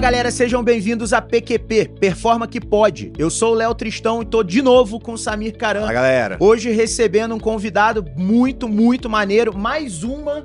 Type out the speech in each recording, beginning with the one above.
Fala galera, sejam bem-vindos a PQP, Performa que Pode. Eu sou o Léo Tristão e tô de novo com o Samir Caran. Fala galera. Hoje recebendo um convidado muito, muito maneiro. Mais uma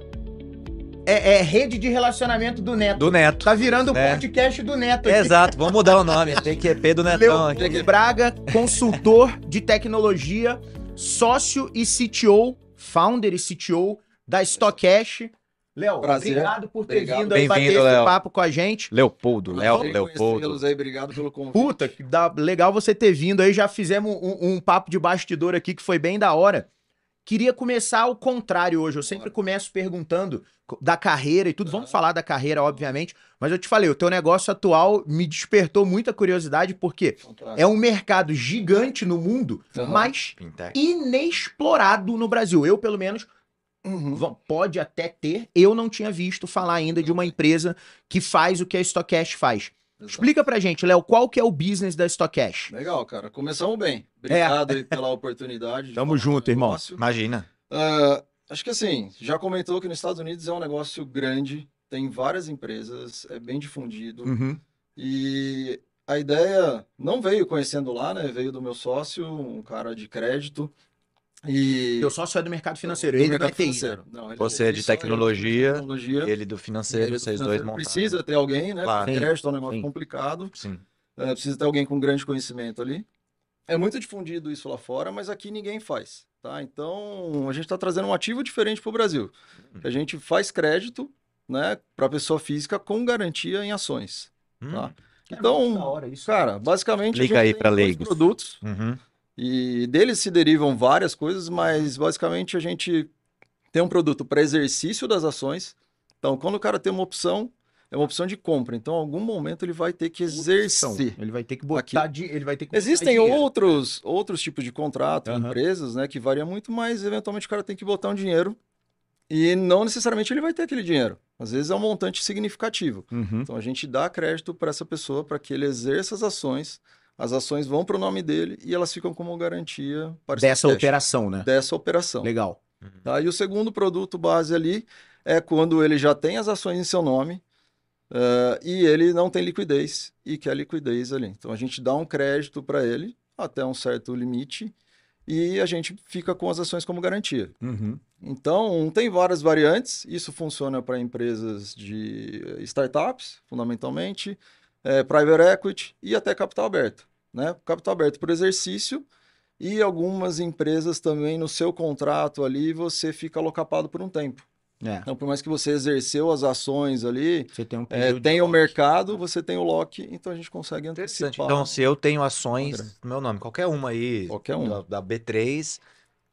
é, é rede de relacionamento do Neto. Do Neto. Tá virando o É. podcast do Neto. aqui. Exato, vamos mudar o nome. PQP do Netão Leopoldo aqui. Braga, consultor de tecnologia, sócio e CTO, founder e CTO da Stockcash. Léo, obrigado por ter Obrigado. vindo aí bater esse Léo. papo com a gente. Leopoldo, Léo, Leopoldo. aí, obrigado pelo convite. Puta, que dá, legal você ter vindo aí. Já fizemos um, um papo de bastidor aqui que foi bem da hora. Queria começar ao contrário hoje. Eu sempre começo perguntando da carreira e tudo. Vamos falar da carreira, obviamente. Mas eu te falei, o teu negócio atual me despertou muita curiosidade, porque é um mercado gigante no mundo, Aham. mas Fintech. inexplorado no Brasil. Eu, pelo menos, Uhum. pode até ter. Eu não tinha visto falar ainda de uma empresa que faz o que a Stockcast faz. Exato. Explica pra gente, Léo, qual que é o business da Stockcash? Legal, cara. Começamos bem. Obrigado aí pela oportunidade. de Tamo junto, irmão. negócio. Imagina. Ah, acho que assim, já comentou que nos Estados Unidos é um negócio grande, tem várias empresas, é bem difundido. Uhum. E a ideia não veio conhecendo lá, né? Veio do meu sócio, um cara de crédito. E Teu sócio é do mercado financeiro, ele mercado vai ter financeiro. Não, ele- Você é de só é tecnologia, tecnologia. Ele do financeiro, Ele vocês do dois financeiro. montaram. Precisa ter alguém, né? Claro. Porque crédito é um negócio Sim. complicado. Sim. É, precisa ter alguém com grande conhecimento ali. É muito difundido isso lá fora, mas aqui ninguém faz, tá? Então, a gente está trazendo um ativo diferente para o Brasil. A gente faz crédito, né, para pessoa física com garantia em ações, Hum, tá? É Então, da hora isso. cara, basicamente a Explica aí dois leigos. produtos uhum. E deles se derivam várias coisas, mas basicamente a gente tem um produto para exercício das ações. Então, quando o cara tem uma opção, é uma opção de compra. Então, em algum momento ele vai ter que exercer. Ele vai ter que botar de, ele vai ter que botar Existem dinheiro. outros, outros tipos de contrato, Aham. empresas, né, que varia muito, mas eventualmente o cara tem que botar um dinheiro e não necessariamente ele vai ter aquele dinheiro. Às vezes é um montante significativo. Uhum. Então a gente dá crédito para essa pessoa para que ele exerça as ações. As ações vão para o nome dele e elas ficam como garantia Dessa cash, operação, né? dessa operação. Legal. Tá? E o segundo produto base ali é quando ele já tem as ações em seu nome eh, e ele não tem liquidez e quer liquidez ali. Então a gente dá um crédito para ele até um certo limite e a gente fica com as ações como garantia. Uhum. Então tem várias variantes. Isso funciona para empresas de eh, startups, fundamentalmente, eh, private equity e até capital aberto. Né? Capital aberto por exercício e algumas empresas também no seu contrato ali você fica alocapado por um tempo. É. Então, por mais que você exerceu as ações ali, Você tem um de tem o mercado, você tem o lock, então a gente consegue antecipar. Então, se eu tenho ações meu nome, qualquer uma aí, Qualquer da, da B3,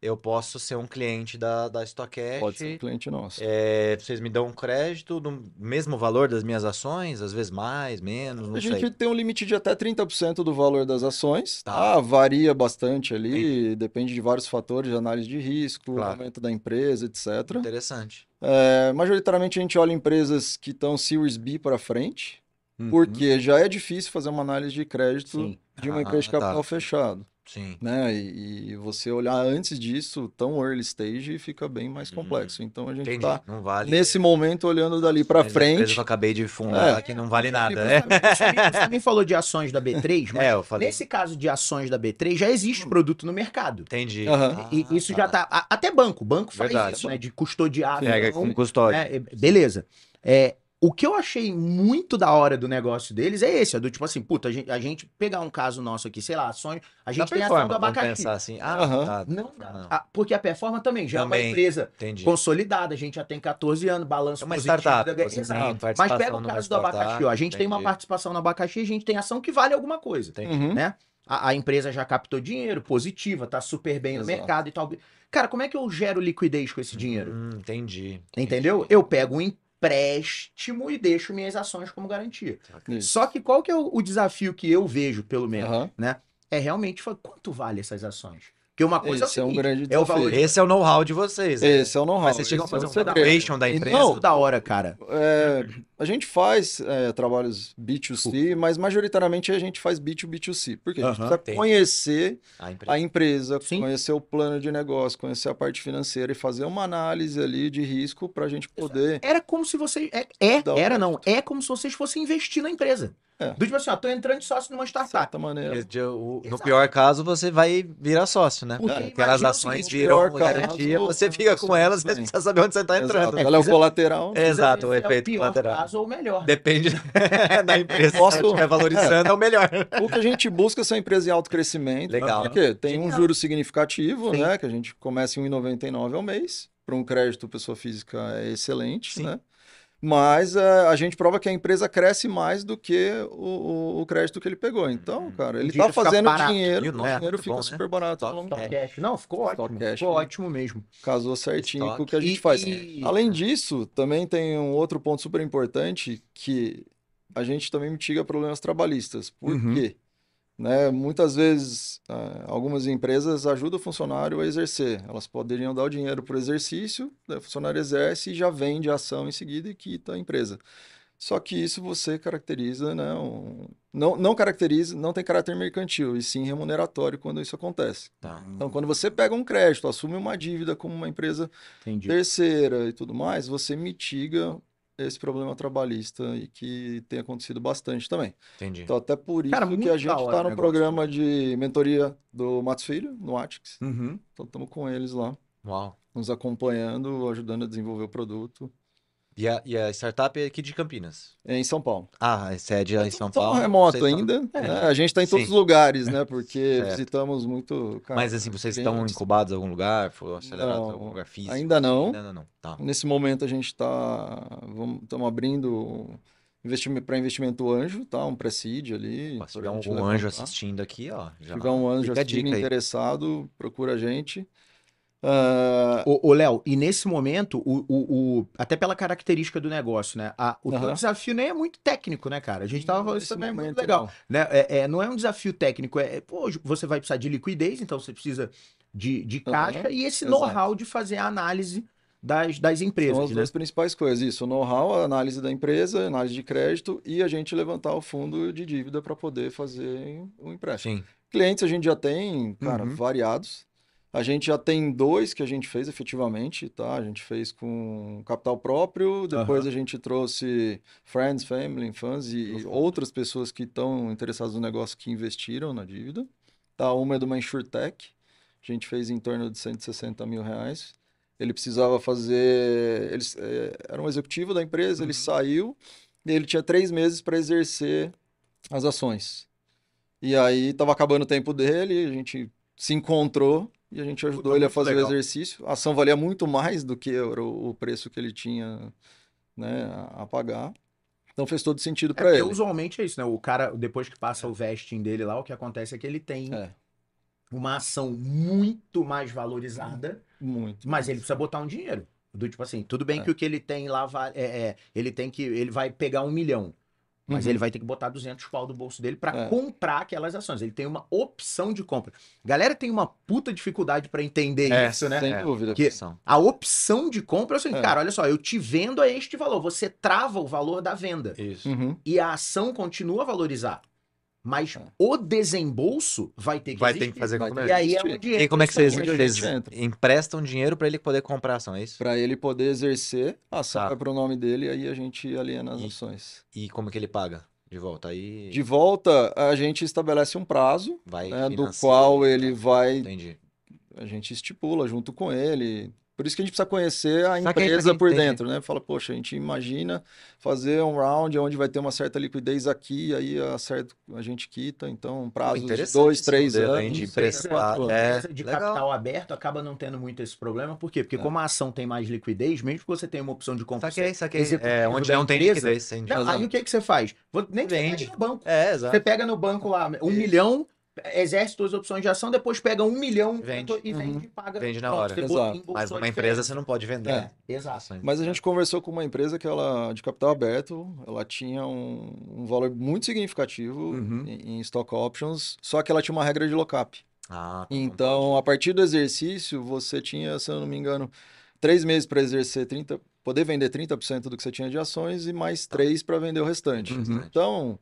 eu posso ser um cliente da, da Stockcash. Pode ser um cliente nosso. É, vocês me dão um crédito no mesmo valor das minhas ações, às vezes mais, menos, não A sei. gente tem um limite de até 30% do valor das ações. Tá. Tá? Varia bastante ali, depende de vários fatores de análise de risco, Claro. aumento da empresa, etc. Interessante. É, majoritariamente a gente olha empresas que estão Series B para frente, Uhum. porque já é difícil fazer uma análise de crédito Sim. de uma Ah, empresa de tá. capital fechado. Sim. Né? E, e você olhar antes disso, tão early stage, fica bem mais Hum, complexo. Então a gente Entendi. está vale. nesse momento olhando dali para frente. que eu acabei de fundar É. que não vale nada, né? Você também- você também falou de ações da B3, mas É, eu falei. nesse caso de ações da B3 já existe produto no mercado. Entendi. Aham. E Ah, isso já tá. Até banco. Banco faz Verdade. isso, né? De custodiar. Pega então, com custódia. É, beleza. É, o que eu achei muito da hora do negócio deles é esse, é do tipo assim, puta, a gente, a gente pegar um caso nosso aqui, sei lá, a Sony, a gente Da tem ação do performance, abacaxi. pensar assim. Ah, Aham. tá. Não dá. Não. Ah, porque a Performa também já é Também. uma empresa Entendi. consolidada, a gente já tem 14 anos, balanço É uma positivo startup, da- Exato. Mas pega o caso do abacaxi, ó, a gente tem uma entendi. participação no abacaxi, a gente tem ação que vale alguma coisa. Entendi. Uhum. né? A, a empresa já captou dinheiro, positiva, tá super bem no Exato. mercado e tal. Cara, como é que eu gero liquidez com esse dinheiro? Hum, entendi. Entendeu? Eu pego um empréstimo e deixo minhas ações como garantia. Isso. Só que qual que é o, o desafio que eu vejo, pelo menos, Aham. né? É realmente falar, quanto vale essas ações? Porque uma coisa Esse é é o um seguinte, grande é o desafio. valor Esse é o know-how de vocês. né? Esse é o know-how. Mas vocês chegam a é fazer um valuation da E empresa? não, da hora, cara. É, A gente faz é, trabalhos B2C, mas majoritariamente a gente faz B2B2C. Porque a gente precisa entendi. conhecer A empresa. a empresa, Sim. conhecer o plano de negócio, conhecer a parte financeira e fazer uma análise ali de risco para a gente poder. Era como se você. É, é era não. É como se vocês fossem investir na empresa. É. Do tipo assim, ó, tô entrando de sócio numa De startup. certa maneira. No Exato. pior caso, você vai virar sócio, né? Porque Aquelas ações seguinte, viram pior caso, garantia, você fica com elas, mas precisa saber onde você está entrando. Exato. Ela é o colateral. Exato, o É efeito colateral. Caso ou o melhor. Depende da empresa. Posso- Se ela estiver valorizando, é o melhor. O que a gente busca são empresas em alto crescimento. Legal. Porque tem um juro significativo, Sim. né? Que a gente começa em 1,99 ao mês. Para um crédito pessoa física é excelente, Sim. né? Mas eh, a gente prova que a empresa cresce mais do que o, o- o crédito que ele pegou. Então, cara, ele tá fica fazendo barato. dinheiro, o é dinheiro fica bom, né? super barato. Stock cash. Não, ficou Stock ótimo. cash, ficou né? ótimo mesmo. Casou certinho Stock. com o que a gente E- faz. e- Além disso, também tem um outro ponto super importante que a gente também mitiga problemas trabalhistas. Por Uhum. quê? Né, muitas vezes, ah, algumas empresas ajudam o funcionário a exercer. Elas poderiam dar o dinheiro para o exercício, o funcionário exerce e já vende a ação em seguida e quita a empresa. Só que isso você caracteriza, né, um- não, não caracteriza, não tem caráter mercantil, e sim remuneratório quando isso acontece. Tá. Então, quando você pega um crédito, assume uma dívida como uma empresa Entendi. terceira e tudo mais, você mitiga esse problema trabalhista e que tem acontecido bastante também. Entendi. Então, até por isso Cara, que a gente está no negócio. programa de mentoria do Matos Filho, no Atix. Uhum. Então, estamos com eles lá, Uau. nos acompanhando, ajudando a desenvolver o produto. E a, e a startup é aqui de Campinas. É em São Paulo. Ah, é sede lá em São Paulo. remoto Vocês estão- ainda. É. né? A gente está em todos os lugares, né? Porque Certo. visitamos muito. cara, Mas assim, vocês estão clientes. incubados em algum lugar? Foram acelerados em algum lugar físico? ainda não. Ainda não, não. Tá. Nesse momento a gente está estamos abrindo investimento para investimento anjo, tá? Um pre-seed ali. Se tiver algum anjo assistindo aqui, ó. Se Já tiver um anjo fica a assistindo interessado, procura a gente. Ah, Ô, Léo, e nesse momento, o, o, o- até pela característica do negócio, né? A, o teu Aham. desafio nem é muito técnico, né, cara? A gente tava falando isso também é muito legal. não. Né? É, é, não é um desafio técnico, é, pô, você vai precisar de liquidez, então você precisa de, de caixa e esse know-how de fazer a análise das, das São empresas, as né? duas principais coisas, isso, o know-how, a análise da empresa, análise de crédito e a gente levantar o fundo de dívida para poder fazer o empréstimo. Sim. Clientes a gente já tem, cara, Uhum. variados. A gente já tem dois que a gente fez efetivamente, tá? A gente fez com capital próprio, depois Aham. a gente trouxe friends, family, fãs e Uhum. outras pessoas que estão interessadas no negócio que investiram na dívida. Tá? Uma é de uma InsurTech, a gente fez em torno de 160 mil reais. Ele precisava fazer. Ele eh, era um executivo da empresa, ele Uhum. saiu e ele tinha três meses para exercer as ações. E aí estava acabando o tempo dele, a gente se encontrou e a gente ajudou Puta, ele a fazer legal. o exercício. A ação valia muito mais do que o preço que ele tinha né, a pagar. Então fez todo sentido É para porque ele. usualmente é isso, né? O cara, depois que passa o vesting dele lá, o que acontece é que ele tem É. uma ação muito mais valorizada, Muito. mas ele precisa botar um dinheiro. Do tipo assim, tudo bem É. que o que ele tem lá vai, é, é, ele tem que, ele vai pegar um milhão, mas Uhum. ele vai ter que botar 200 pau do bolso dele para É. comprar aquelas ações. Ele tem uma opção de compra. Galera tem uma puta dificuldade para entender É, isso, né? Sem É. dúvida. Que- São. A opção de compra é o seguinte, É. cara, olha só, eu te vendo a este valor, você trava o valor da venda Isso. Uhum. e a ação continua a valorizar. Mas É. o desembolso vai ter que Vai ter existir. que fazer Vai com ter E aí é existir. onde E como é que vocês, vocês emprestam dinheiro para ele poder comprar ação, é isso? Para ele poder exercer, a ação Tá. vai para o nome dele e aí a gente aliena as E- ações. E como que ele paga de volta? Aí De volta, a gente estabelece um prazo, vai né, do qual ele vai, Entendi. a gente estipula junto com ele. Por isso que a gente precisa conhecer a Saquei, empresa saquei, por entendi. dentro, né? Fala, poxa, a gente imagina fazer um round onde vai ter uma certa liquidez aqui, aí a, certo, a gente quita, então um prazo de dois, três modelo, anos, de anos. É, de legal. capital aberto acaba não tendo muito esse problema. Por quê? Porque É. como a ação tem mais liquidez, mesmo que você tenha uma opção de compra. Saquei, saquei. É, onde não tem empresa, liquidez. Não, aí o que, que você faz? Vou- Nem que você Vende. no banco. É, Você exato. pega no banco lá um Isso. milhão, exerce suas opções de ação, depois pega um milhão Vende. e vende Uhum. e paga. Vende na Pronto, hora. Exato. Mas uma empresa você não pode vender. É. Exato. Mas a gente conversou com uma empresa que ela de capital aberto, ela tinha um, um valor muito significativo Uhum. em, em stock options, só que ela tinha uma regra de lock-up. Ah, tá, Então, a partir do exercício, você tinha, se eu não me engano, três meses para exercer 30, poder vender 30% do que você tinha de ações e mais 3% para vender o restante. Uhum. Então,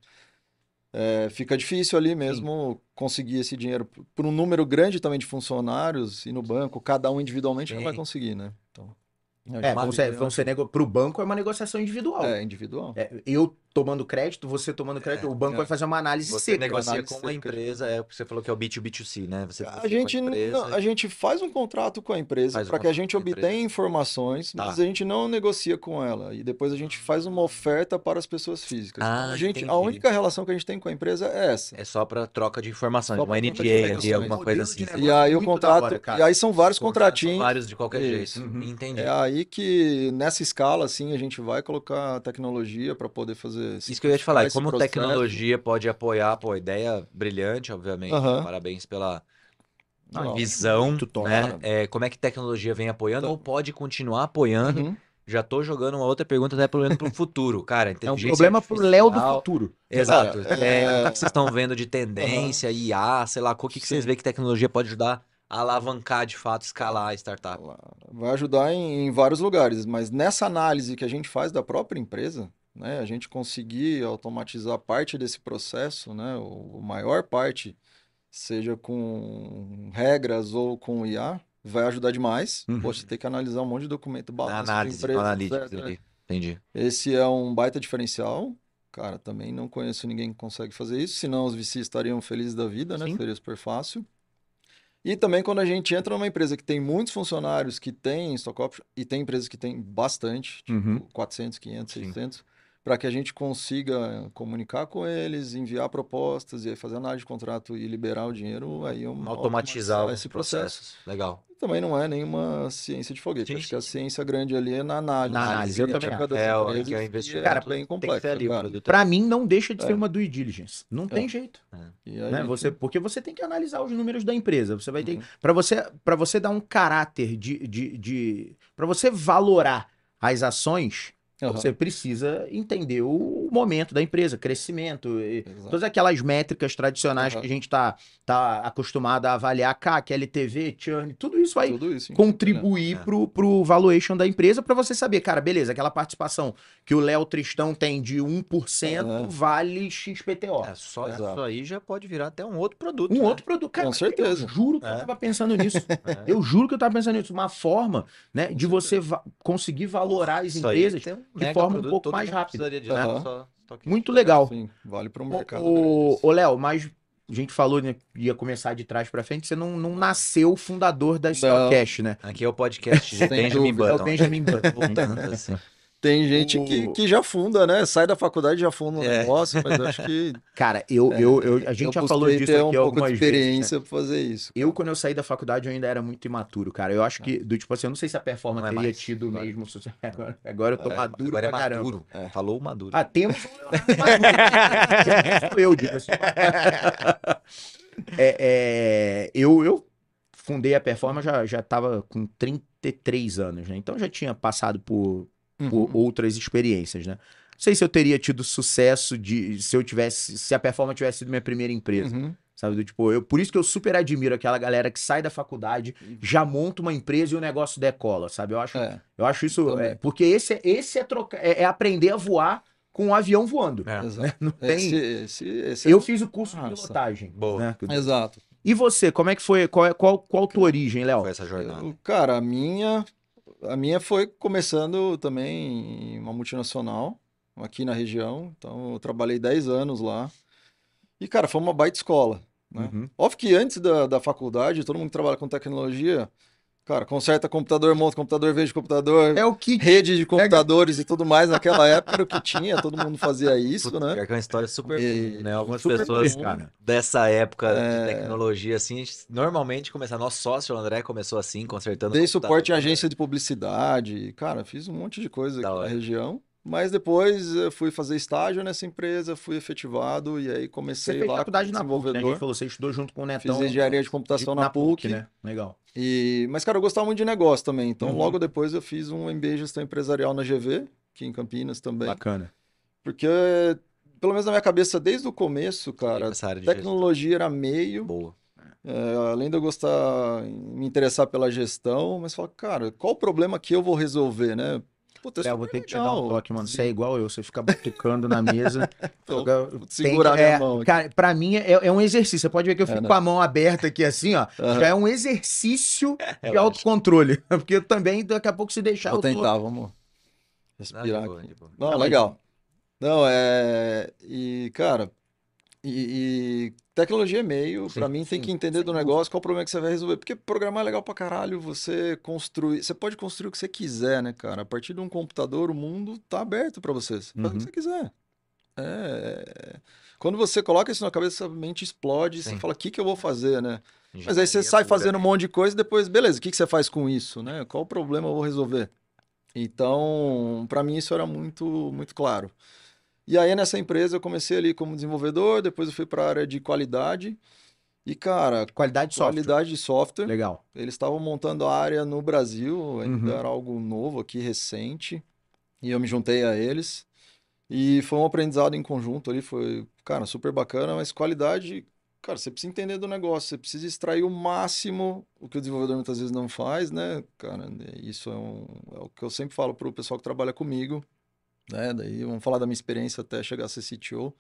é, fica difícil ali mesmo conseguir esse dinheiro. Por um número grande também de funcionários e no banco, cada um individualmente não vai conseguir, né? Então, É, vão ser, vão ser nego... pro banco é uma negociação individual. é individual. É, eu tomando crédito, você tomando crédito, o banco é. vai fazer uma análise Você seca. negocia análise com uma seca. empresa, é o que você falou que é o B2B2C, né? Você A gente, a empresa, não, a gente faz um contrato com a empresa um para que a gente a obtenha informações, Tá. mas a gente não negocia com ela. E depois a gente faz uma oferta para as pessoas físicas. Ah, Então, a, gente, a entendi. única relação que a gente tem com a empresa é essa. É só para troca de informações, Só uma de NDA ali, alguma coisa assim. E aí o muito da contrato. hora, e aí são vários contratinhos. vários de qualquer Isso. jeito. Uhum. Entendi. É aí que nessa escala, assim, a gente vai colocar tecnologia para poder fazer. Isso que eu ia te falar, como processo. tecnologia pode apoiar, pô, ideia brilhante, obviamente. Parabéns pela Não, visão, muito top, né? É, como é que tecnologia vem apoiando Então- ou pode continuar apoiando? Uhum. Já tô jogando uma outra pergunta até pro pro futuro, cara. É um problema pro Léo do futuro. Exato. É, é- O que vocês estão vendo de tendência, IA, sei lá, o que, que vocês veem que tecnologia pode ajudar a alavancar, de fato, escalar a startup? Vai ajudar em, em vários lugares, mas nessa análise que a gente faz da própria empresa, né, a gente conseguir automatizar parte desse processo, né, o, maior parte, seja com regras ou com IA, vai ajudar demais. Uhum. Pô, você tem que analisar um monte de documento Na balanço de análise, empresa, analytics etc. ali. Entendi. Esse é um baita diferencial. Cara, também não conheço ninguém que consegue fazer isso, senão os VCs estariam felizes da vida, né? Sim. Seria super fácil. E também quando a gente entra numa empresa que tem muitos funcionários que tem stock option, e tem empresas que tem bastante, tipo Uhum. 400, 500, Sim. 600, para que a gente consiga comunicar com eles, enviar propostas e aí fazer análise de contrato e liberar o dinheiro, aí é um Automatizar esse processo. processos. Legal. Também não é nenhuma ciência de foguete. Sim, Acho sim, que a ciência grande ali é na análise. Na análise, eu também É, o- é e investimento. Cara, bem Tem que complexo, ser ali o cara. produto. Pra mim, não deixa de ser É. uma due diligence. Não tem É. jeito. E aí, Né? Você, porque você tem que analisar os números da empresa. Você vai ter. Uhum. Para você, para você dar um caráter de. de, de para você valorar as ações, Aham. você precisa entender o momento da empresa, crescimento, todas aquelas métricas tradicionais Aham. que a gente tá, tá acostumado a avaliar, CAC, LTV, churn, tudo isso vai Tudo isso. contribuir É. pro, pro valuation da empresa para você saber, cara, beleza, aquela participação que o Léo Tristão tem de 1% É. vale XPTO. É, só Exato. isso aí já pode virar até um outro produto. Um né? outro produto, cara, Com certeza. eu juro que eu É. tava pensando nisso. É. Eu juro que eu tava pensando nisso. Uma forma, né, de você va- conseguir valorar as Isso aí empresas um de mega forma um produto, pouco todo mais rápida. precisaria de, Aham. né? Só- Muito legal. Sim, vale para um mercado Ô, Léo, mas a gente falou, né, que ia começar de trás pra frente, você não, não nasceu fundador da Stockcash, né? Aqui é o podcast de Benjamin dúvida. É o Button. Benjamin Button. Voltando, assim. Tem gente O- que, que já funda, né? Sai da faculdade e já funda um É. negócio, mas eu acho que Cara, eu, eu, eu- a gente eu já falou disso ter aqui um pouco algumas de vezes. né? experiência para fazer isso. Eu, quando eu saí da faculdade, eu ainda era muito imaturo, cara. Eu acho que, do tipo assim, eu não sei se a performance Não é teria mais. tido Agora. mesmo sucesso. Agora, agora eu tô maduro Agora é pra caramba. maduro. Falou maduro. Ah, temos Sou eu, digo assim. É, é, eu, eu fundei a Performance, já, já tava com 33 anos, né? Então já tinha passado por Uhum. outras experiências, né? Não sei se eu teria tido sucesso de se eu tivesse, se a Performance tivesse sido minha primeira empresa. Uhum. Sabe, do tipo, eu, por isso que eu super admiro aquela galera que sai da faculdade, já monta uma empresa e o negócio decola, sabe? Eu acho, É, eu acho isso. é, porque esse, é- esse é, troca, é, é aprender a voar com um avião voando. É. exato. Não tem. Esse, esse, esse Eu fiz o curso de Nossa. pilotagem. Boa. né? Exato. E você, como é que foi? Qual, é- qual, qual tua origem, Léo? Foi essa jornada. Eu- cara, a minha, a minha foi começando também em uma multinacional aqui na região. Então, eu trabalhei 10 anos lá. E, cara, foi uma baita escola. Né? Uhum. Óbvio que antes da, da faculdade, todo mundo que trabalha com tecnologia, cara, conserta computador, monta computador, vende computador, É o que. rede de computadores e tudo mais. Naquela época era o que tinha, todo mundo fazia isso, Puta, né? é uma história super E- né? Algumas super pessoas cara. dessa época É. de tecnologia, assim, normalmente começar. Nosso sócio, o André, começou assim, consertando. Dei suporte em agência de publicidade, cara, fiz um monte de coisa Da aqui na hora. região. Mas depois eu fui fazer estágio nessa empresa, fui efetivado e aí Você comecei fez lá faculdade na PUC, né? A gente falou, você estudou junto com o Netão. Fiz engenharia de computação na, PUC. né? Legal. E... Mas, cara, eu gostava muito de negócio também. Então, Uhum. logo depois eu fiz um MBA gestão empresarial na GV, aqui em Campinas também. Bacana. Porque, pelo menos na minha cabeça, desde o começo, cara, de tecnologia era gestão. meio. Boa. É, além de eu gostar, me interessar pela gestão, mas falar, cara, qual o problema que eu vou resolver, né? Puta, Léo, super vou ter que te dar um toque, mano. Você é igual eu, você fica batucando na mesa. Então, tem segurar minha é, mão aqui. Cara, pra mim é, é um exercício. Você pode ver que eu É, fico né? com a mão aberta aqui assim, ó. Aham. Já é um exercício de Relaxa. autocontrole. Porque eu também, daqui a pouco, se deixar, Vou eu tô- tentar, vamos Não, de respirar boa, aqui. de boa. Não, Não, legal. Não, é. E, cara, e, e tecnologia é meio, Sim, pra mim tem sim, que entender do negócio qual o problema que você vai resolver. Porque programar é legal pra caralho, você construir. Você pode construir o que você quiser, né, cara? A partir de um computador, o mundo tá aberto pra você. Você faz o Uhum. que você quiser. É. Quando você coloca isso na cabeça, a mente explode e você Sim. fala, o que que eu vou fazer, né? Mas aí você Engenharia sai fazendo um monte de coisa e depois, beleza, o que que você faz com isso, né? Qual o problema eu vou resolver? Então, para mim isso era muito, muito claro. E aí nessa empresa eu comecei ali como desenvolvedor, depois eu fui para a área de qualidade. E cara, Qualidade de software. qualidade de software, Legal. eles estavam montando a área no Brasil, ainda Uhum. era algo novo aqui, recente. E eu me juntei a eles. E foi um aprendizado em conjunto ali, foi, cara, super bacana, mas qualidade, cara, você precisa entender do negócio, você precisa extrair o máximo, o que o desenvolvedor muitas vezes não faz, né, cara? Isso é, um- é o que eu sempre falo pro pessoal que trabalha comigo, né? Daí vamos falar da minha experiência até chegar a ser CTO.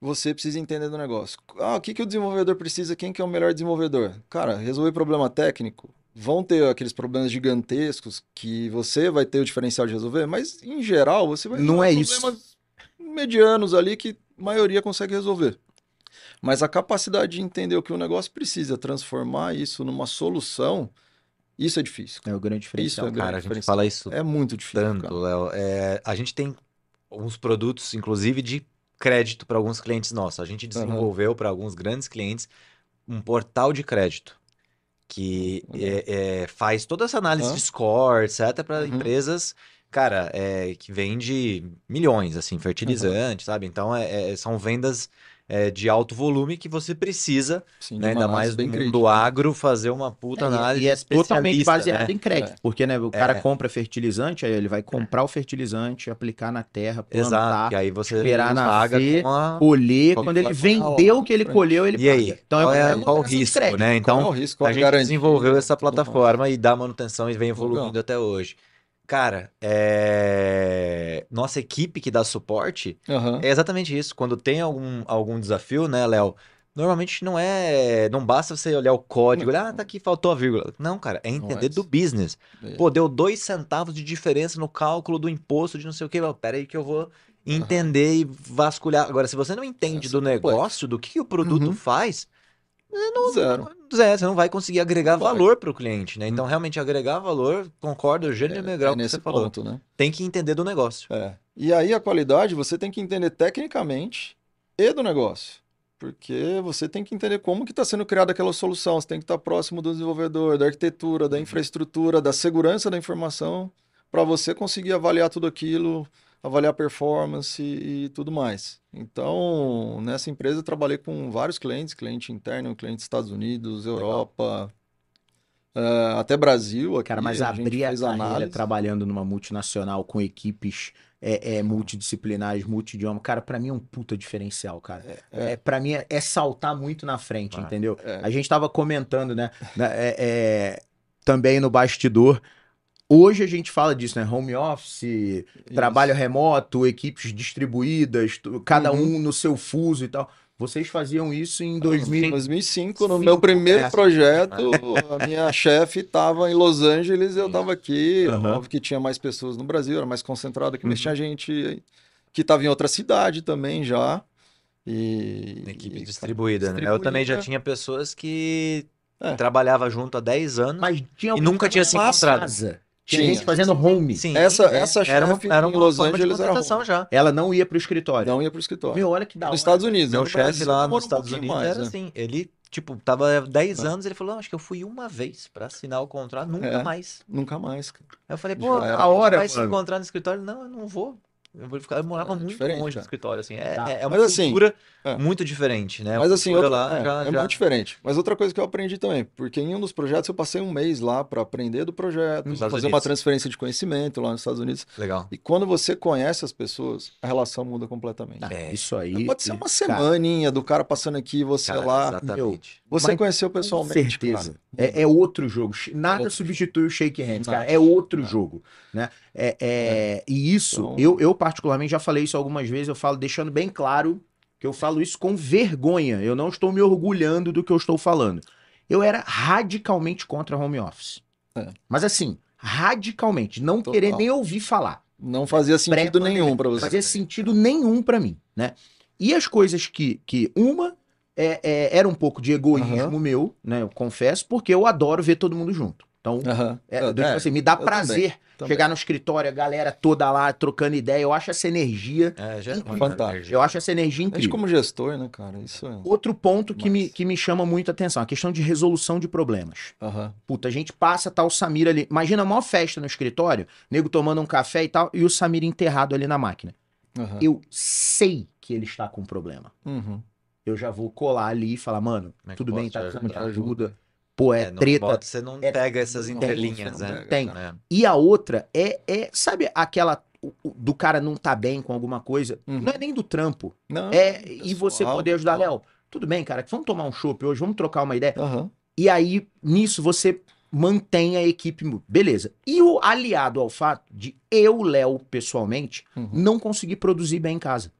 Você precisa entender do negócio. Ah, o que que o desenvolvedor precisa? Quem que é o melhor desenvolvedor? Cara, resolver problema técnico. Vão ter aqueles problemas gigantescos que você vai ter o diferencial de resolver, mas em geral você vai Não ter é isso. problemas medianos ali que a maioria consegue resolver. Mas a capacidade de entender o que o negócio precisa, transformar isso numa solução, isso é difícil. É o grande diferencial. Isso é Cara, a gente fala isso É muito difícil. tanto. Léo. É, a gente tem alguns produtos, inclusive, de crédito para alguns clientes nossos. A gente desenvolveu para alguns grandes clientes um portal de crédito que é- é, faz toda essa análise Aham. de score, etc., para Uhum. empresas, cara, é, que vende milhões, assim, fertilizante, sabe? Então, é- é- são vendas é, de alto volume que você precisa, Sim, né, ainda mais bem mundo crítica. agro, fazer uma puta É, análise e é totalmente especialista, baseado né? em crédito. É. Porque, né, o cara É. compra fertilizante, aí ele vai comprar o fertilizante, aplicar na terra, Exato, plantar, e aí você esperar paga nascer, com a... colher. Qual Quando ele vendeu o que ele na colheu, ele E aí, paga. Então, qual, é, é, uma qual o operação de risco, crédito. né? Qual é Então, o risco? Qual a gente garantia? desenvolveu essa plataforma e dá manutenção e vem evoluindo até hoje. Cara, é... nossa equipe que dá suporte Aham. é exatamente isso. Quando tem algum, algum desafio, né, Léo? Normalmente não é. Não basta você olhar o código, olhar, ah, tá aqui, faltou a vírgula. Não, cara, é entender isso. do business. É. Pô, deu dois centavos de diferença no cálculo do imposto de não sei o quê. Pera aí que eu vou entender e vasculhar. Agora, se você não entende Isso do é negócio, do que, que o produto Uhum. faz, Zero. Zé, você não vai conseguir agregar Não vai. valor para o cliente, né? Então, realmente, agregar valor, concordo, gênio é, É grau que nesse você falou. ponto, né? Tem que entender do negócio. É. E aí a qualidade você tem que entender tecnicamente e do negócio. Porque você tem que entender como que está sendo criada aquela solução. Você tem que estar próximo do desenvolvedor, da arquitetura, Uhum. da infraestrutura, da segurança da informação, para você conseguir avaliar tudo aquilo, avaliar performance e, tudo mais. Então, nessa empresa eu trabalhei com vários clientes, cliente interno, cliente dos Estados Unidos, Europa, eh, até Brasil. Aqui, Cara, mas a abrir a carreira análise. trabalhando numa multinacional com equipes é, é, multidisciplinares, multidioma, cara, pra mim é um puta diferencial, cara. É, pra mim é, é saltar muito na frente, Ah, entendeu? é. A gente tava comentando, né, né, é, é, também no bastidor. Hoje a gente fala disso, né? Home office, trabalho remoto, equipes distribuídas, cada Uhum. um no seu fuso e tal. Vocês faziam isso em Em 2000. 2005, no Cinco, meu primeiro é. projeto, a minha chefe estava em Los Angeles, eu estava aqui. Aham. Óbvio que tinha mais pessoas no Brasil, era mais concentrado aqui, mas Uhum. tinha gente que estava em outra cidade também já. E, Equipe e, distribuída, né? Eu também já distribuída. tinha pessoas que É. trabalhava junto há 10 anos. Mas tinha E nunca tinha se encontrado. Casa. Tinha, Tinha. gente fazendo home. Sim, Essa- é, essa era uma, era em uma Los Angeles era home. já. Ela não ia pro escritório. não ia para o escritório. Meu, olha que da hora. Nos Estados Unidos. Meu chefe lá nos um Estados Unidos mais, era né? assim. Ele, tipo, tava há 10 anos, ele falou, "Não, acho que eu fui uma vez pra assinar o contrato, nunca É. mais. Nunca mais, cara. Aí eu falei, pô, a hora, vai se encontrar no escritório? Não, eu não vou. Eu vou ficar, eu morava É muito diferente, longe do cara. escritório, assim. É, Tá. é uma Mas, assim, cultura é. muito diferente, né? A Mas assim, outra- lá é, já, é já- muito diferente. Mas outra coisa que eu aprendi também, porque em um dos projetos eu passei um mês lá para aprender do projeto, Nos fazer uma transferência de conhecimento lá nos Estados Unidos. Legal. E quando você conhece as pessoas, a relação muda completamente. Ah, É. Isso aí. Pode ser uma cara, semaninha do cara passando aqui, você Cara, lá. exatamente. Você Mas conheceu Com pessoalmente. certeza. cara. É, é outro jogo. Nada Outro. substitui o shake hands, cara. É outro Nada. jogo, né? É, é- E isso, Então- eu, eu particularmente já falei isso algumas vezes, eu falo deixando bem claro que eu falo isso com vergonha. Eu não estou me orgulhando do que eu estou falando. Eu era radicalmente contra home office. É. Mas assim, radicalmente, não Total. querer nem ouvir falar. Não fazia sentido nenhum pra Não você. fazia sentido nenhum pra mim, né? E as coisas que, que uma, é, é, era um pouco de egoísmo Aham. meu, né? Eu confesso, porque eu adoro ver todo mundo junto. Então, Aham. é, É, do tipo assim, me dá eu prazer também. chegar no escritório, a galera toda lá trocando ideia. Eu acho essa energia, É, já é Fantástico. eu acho essa energia A incrível. como gestor, né, cara? Isso é. Outro ponto que me, Mas- que me chama muita atenção, a questão de resolução de problemas. Aham. Puta, a gente passa, tá o Samir ali. Imagina a maior festa no escritório, nego tomando um café e tal, e o Samir enterrado ali na máquina. Aham. Eu sei que ele está com um problema. Uhum. Eu já vou colar ali e falar, mano, é tudo bem, tá precisando de ajudar? ajuda. Pô, é, É, treta. remoto você não É- pega essas Não, entrelinhas, você não né? Tem. É. E a outra é, é sabe aquela do cara não tá bem com alguma coisa? Uhum. Não é nem do trampo. Não, É e você poder ajudar. Léo. Tudo bem, cara, vamos tomar um chopp hoje, vamos trocar uma ideia. Aham. E aí, nisso, você mantém a equipe. Beleza. E o aliado ao fato de eu, Léo, pessoalmente, Uhum. não conseguir produzir bem em casa.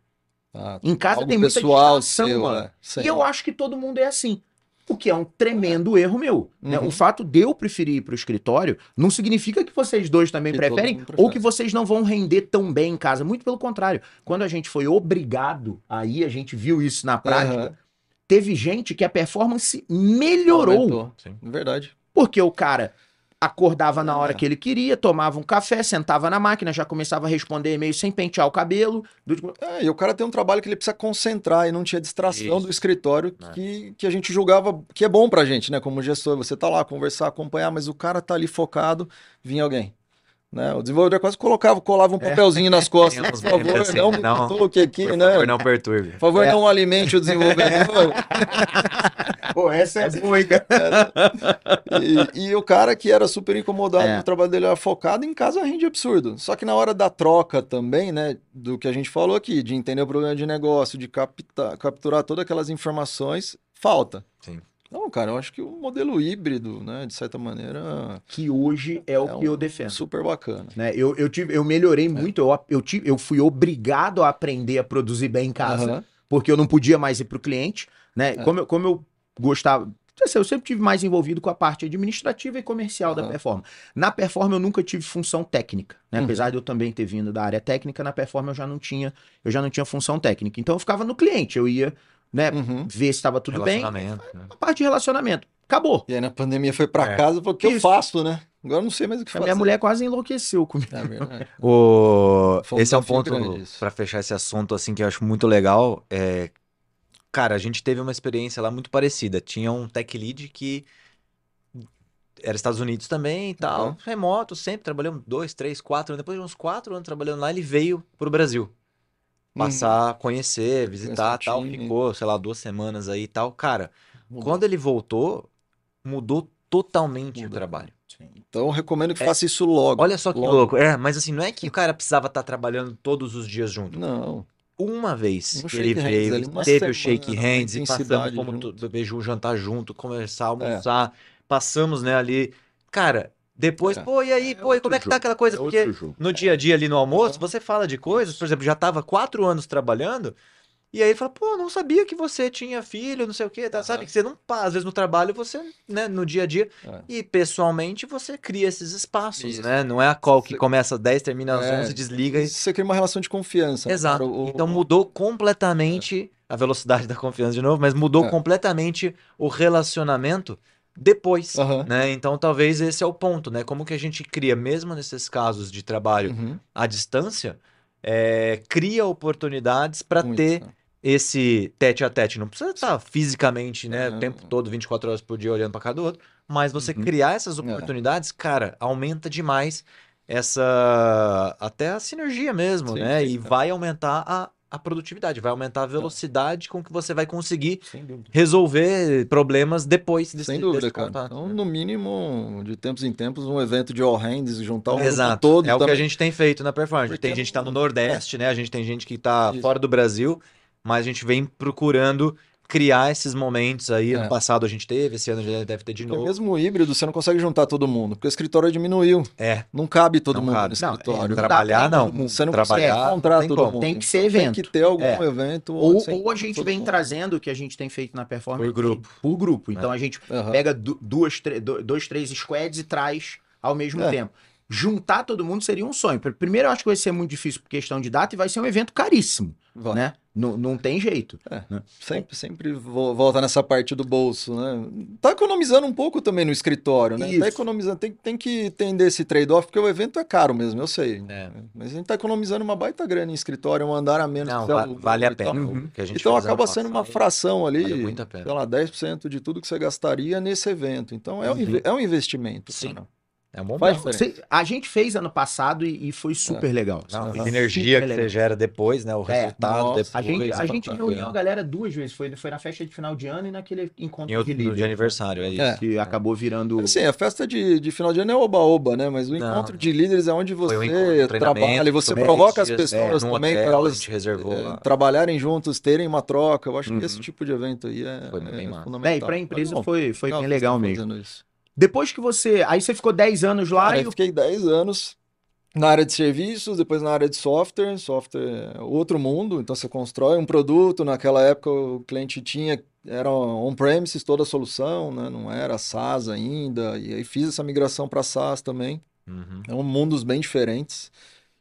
Ah, Em casa tem muita pessoal distração, seu, mano. é. Sim. E eu acho que todo mundo é assim. O que é um tremendo erro meu. né? Uhum. O fato de eu preferir ir pro escritório não significa que vocês dois também Que preferem ou que vocês não vão render tão bem em casa. Muito pelo contrário. Quando a gente foi obrigado, aí a gente viu isso na prática, Aham. teve gente que a performance melhorou. Aumentou. Sim. Verdade. Porque o cara acordava na hora É. que ele queria, tomava um café, sentava na máquina, já começava a responder e-mail sem pentear o cabelo. do tipo, É, e o cara tem um trabalho que ele precisa concentrar e não tinha distração Isso. do escritório É. que, que a gente julgava que é bom pra gente, né? Como gestor, você tá lá, conversar, acompanhar, mas o cara tá ali focado, vinha alguém. Né? O desenvolvedor quase colocava, colava um papelzinho nas costas. Por favor, assim, não não- toque aqui, Por né? favor, não perturbe. Por favor, É. não alimente o desenvolvedor. Pô, essa é boa, hein, cara? E, e o cara que era super incomodado É. no trabalho dele era focado, em casa rende absurdo. Só que na hora da troca também, né, do que a gente falou aqui, de entender o problema de negócio, de capta- capturar todas aquelas informações, falta. Sim. Não, cara, eu acho que o modelo híbrido, né, de certa maneira, Que hoje é o É que eu defendo. super bacana. né? Eu, eu, tive, eu melhorei muito, eu, eu, tive, eu fui obrigado a aprender a produzir bem em casa, Aham. porque eu não podia mais ir para o cliente, né? É. Como, eu, como eu gostava. assim, Eu sempre tive mais envolvido com a parte administrativa e comercial da Aham. Performa. Na Performa eu nunca tive função técnica, né? Uhum. Apesar de eu também ter vindo da área técnica, na Performa eu já não tinha, eu já não tinha função técnica. Então eu ficava no cliente, eu ia, né, Uhum. ver se estava tudo bem. Relacionamento. né? A parte de relacionamento. Acabou. E aí na pandemia foi pra É. casa, falou, o que eu Isso. faço, né? Agora eu não sei mais o que A fazer. minha mulher quase enlouqueceu comigo. É. O... Esse é um ponto, para fechar esse assunto, assim, que eu acho muito legal. É... Cara, a gente teve uma experiência lá muito parecida. Tinha um tech lead que era Estados Unidos também e tal, Uhum. remoto, sempre trabalhamos dois, três, quatro anos. Depois de uns quatro anos trabalhando lá, ele veio pro Brasil. Passar, conhecer, visitar o tal. time. Ficou, sei lá, duas semanas aí e tal. Cara, Mudou. quando ele voltou, mudou totalmente o Mudou. trabalho. Então eu recomendo que É. faça isso logo. Olha só que Logo. louco. É, mas assim, não é que o cara precisava estar trabalhando todos os dias junto. Não. Uma vez Um que ele veio, ali, teve o semana, shake uma hands e passamos como junto. tu- beijo, jantar junto, conversar, É. almoçar, passamos, né, ali. Cara, depois, É. pô, e aí, É pô, e como é que tá aquela coisa? É Porque no dia a dia ali no almoço, você fala de coisas, por exemplo, já tava quatro anos trabalhando, e aí fala, pô, não sabia que você tinha filho, não sei o quê, tá? Sabe Aham. que você não, às vezes no trabalho você, né, no dia a dia, É. e pessoalmente você cria esses espaços, Isso. né? Não é a call que Você- começa às 10, termina às É. 11, desliga e Você cria uma relação de confiança. né, Exato. cara? O- Então mudou completamente a velocidade da confiança de novo, mas mudou É. completamente o relacionamento depois, Aham. né? Então talvez esse é o ponto, né? Como que a gente cria, mesmo nesses casos de trabalho Uhum. à distância, é, cria oportunidades para ter né? Esse tete a tete. Não precisa estar fisicamente, né, É. o tempo todo, 24 horas por dia olhando para cara do outro, mas você Uhum. criar essas É. oportunidades, cara, aumenta demais essa até a sinergia mesmo, Sim, né? sim, e é. vai aumentar a, a produtividade, vai aumentar a velocidade com que você vai conseguir resolver problemas depois desse, Sem dúvida, desse cara. contato. Então, né? no mínimo, de tempos em tempos, um evento de all hands, juntar o Exato. todo é o que a também. gente tem feito na performance. Porque Tem gente que tá no Nordeste, né? A gente tem gente que tá Isso. fora do Brasil, mas a gente vem procurando criar esses momentos aí. É. Ano passado a gente teve, esse ano já deve ter de Porque novo. mesmo o híbrido, você não consegue juntar todo mundo, porque o escritório diminuiu. É, Não cabe todo Não mundo cabe. no Não, escritório. é, dá trabalhar não. Você não trabalhar, consegue encontrar tem todo como. mundo. Tem que ser Então, evento. Tem que ter algum É. evento. Ou, você ou a gente vem mundo. trazendo o que a gente tem feito na performance Por grupo. Por grupo. Então a gente Aham. pega du- duas, dois, três squads e traz ao mesmo É. tempo. Juntar todo mundo seria um sonho. Pr- Primeiro, eu acho que vai ser muito difícil por questão de data e vai ser um evento caríssimo, Vai. né? Não, não tem jeito. Sempre, sempre vo- volta nessa parte do bolso, né? Tá economizando um pouco também no escritório, né? Isso. Tá economizando, tem, tem que entender esse trade-off, porque o evento é caro mesmo, eu sei. É. Mas a gente tá economizando uma baita grana em escritório, um andar a menos Não, que va- vale a pena. Uhum. A gente Então acaba sendo uma fração ali, Vale muito a pena. sei lá, 10% de tudo que você gastaria nesse evento. Então é, um, inve- é um investimento. Sim. cara. É um bom Faz. Você- a gente fez ano passado e, e foi super legal. Não, a energia Super que legal. você gera depois, né? O É, resultado nossa. depois. A gente, a é gente reuniu a galera duas vezes. Foi, foi na festa de final de ano e naquele encontro Em outro de dia de líder. aniversário, é isso. É. Que acabou virando. Assim, a festa de, de final de ano é oba-oba, né? Mas o Não. encontro de líderes é onde um você encontro, treinamento, trabalha e você provoca as pessoas é, num também para A elas é, lá. trabalharem juntos, terem uma troca. Eu acho Uhum. que esse tipo de evento aí é, Foi bem é fundamental. É, e pra empresa Mas, bom, foi, foi legal bem legal mesmo. isso. Depois que você. Aí você ficou 10 anos lá Cara, e eu fiquei 10 anos na área de serviços, depois na área de software. Software é outro mundo, então você constrói um produto. Naquela época o cliente tinha, era on-premises toda a solução, né? Não era SaaS ainda. E aí fiz essa migração para SaaS também. Uhum. É um mundos bem diferentes.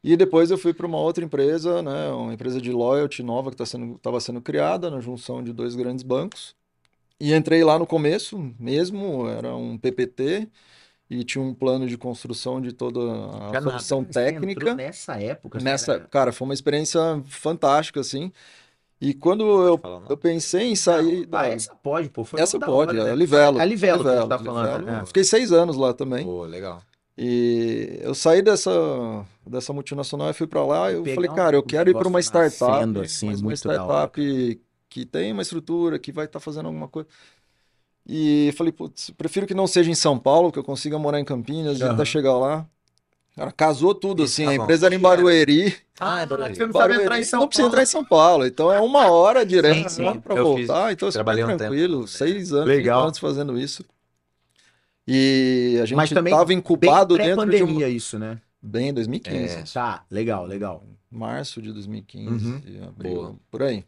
E depois eu fui para uma outra empresa, né, uma empresa de loyalty nova que tá sendo, estava sendo criada na junção de dois grandes bancos. E entrei lá no começo mesmo, era um PPT e tinha um plano de construção de toda a Já nada. solução técnica. Nessa época. Nessa, cara. cara, foi uma experiência fantástica assim. E quando eu, Falar, eu pensei em sair Ah, da- essa pode, pô. Foi essa pode, hora, é né? a Livelo. É a Livelo que a gente tá Livelo, falando, Livelo. é. Fiquei seis anos lá também. Pô, legal. E eu saí dessa, dessa multinacional e fui para lá. Eu Pegar falei, cara, eu quero ir para uma startup, nascendo, assim, uma startup que tem uma estrutura, que vai estar fazendo alguma coisa. E falei, putz, prefiro que não seja em São Paulo, que eu consiga morar em Campinas, Aham. até chegar lá. Cara, casou tudo, Isso, assim, tá a bom. empresa era em Barueri. Ah, é você Barueri. não sabe entrar em São não precisa Paulo. entrar em São Paulo, então é uma hora direto Sim, lá sim. para Eu fiz- voltar, então trabalhei um tempo tranquilo, também. seis anos, Legal. anos fazendo isso. E a gente estava Bem incubado dentro de um... pré-pandemia isso, né? Bem, 2015. É. Tá, legal, legal. março de 2015, Uhum. e abril, Boa. por aí.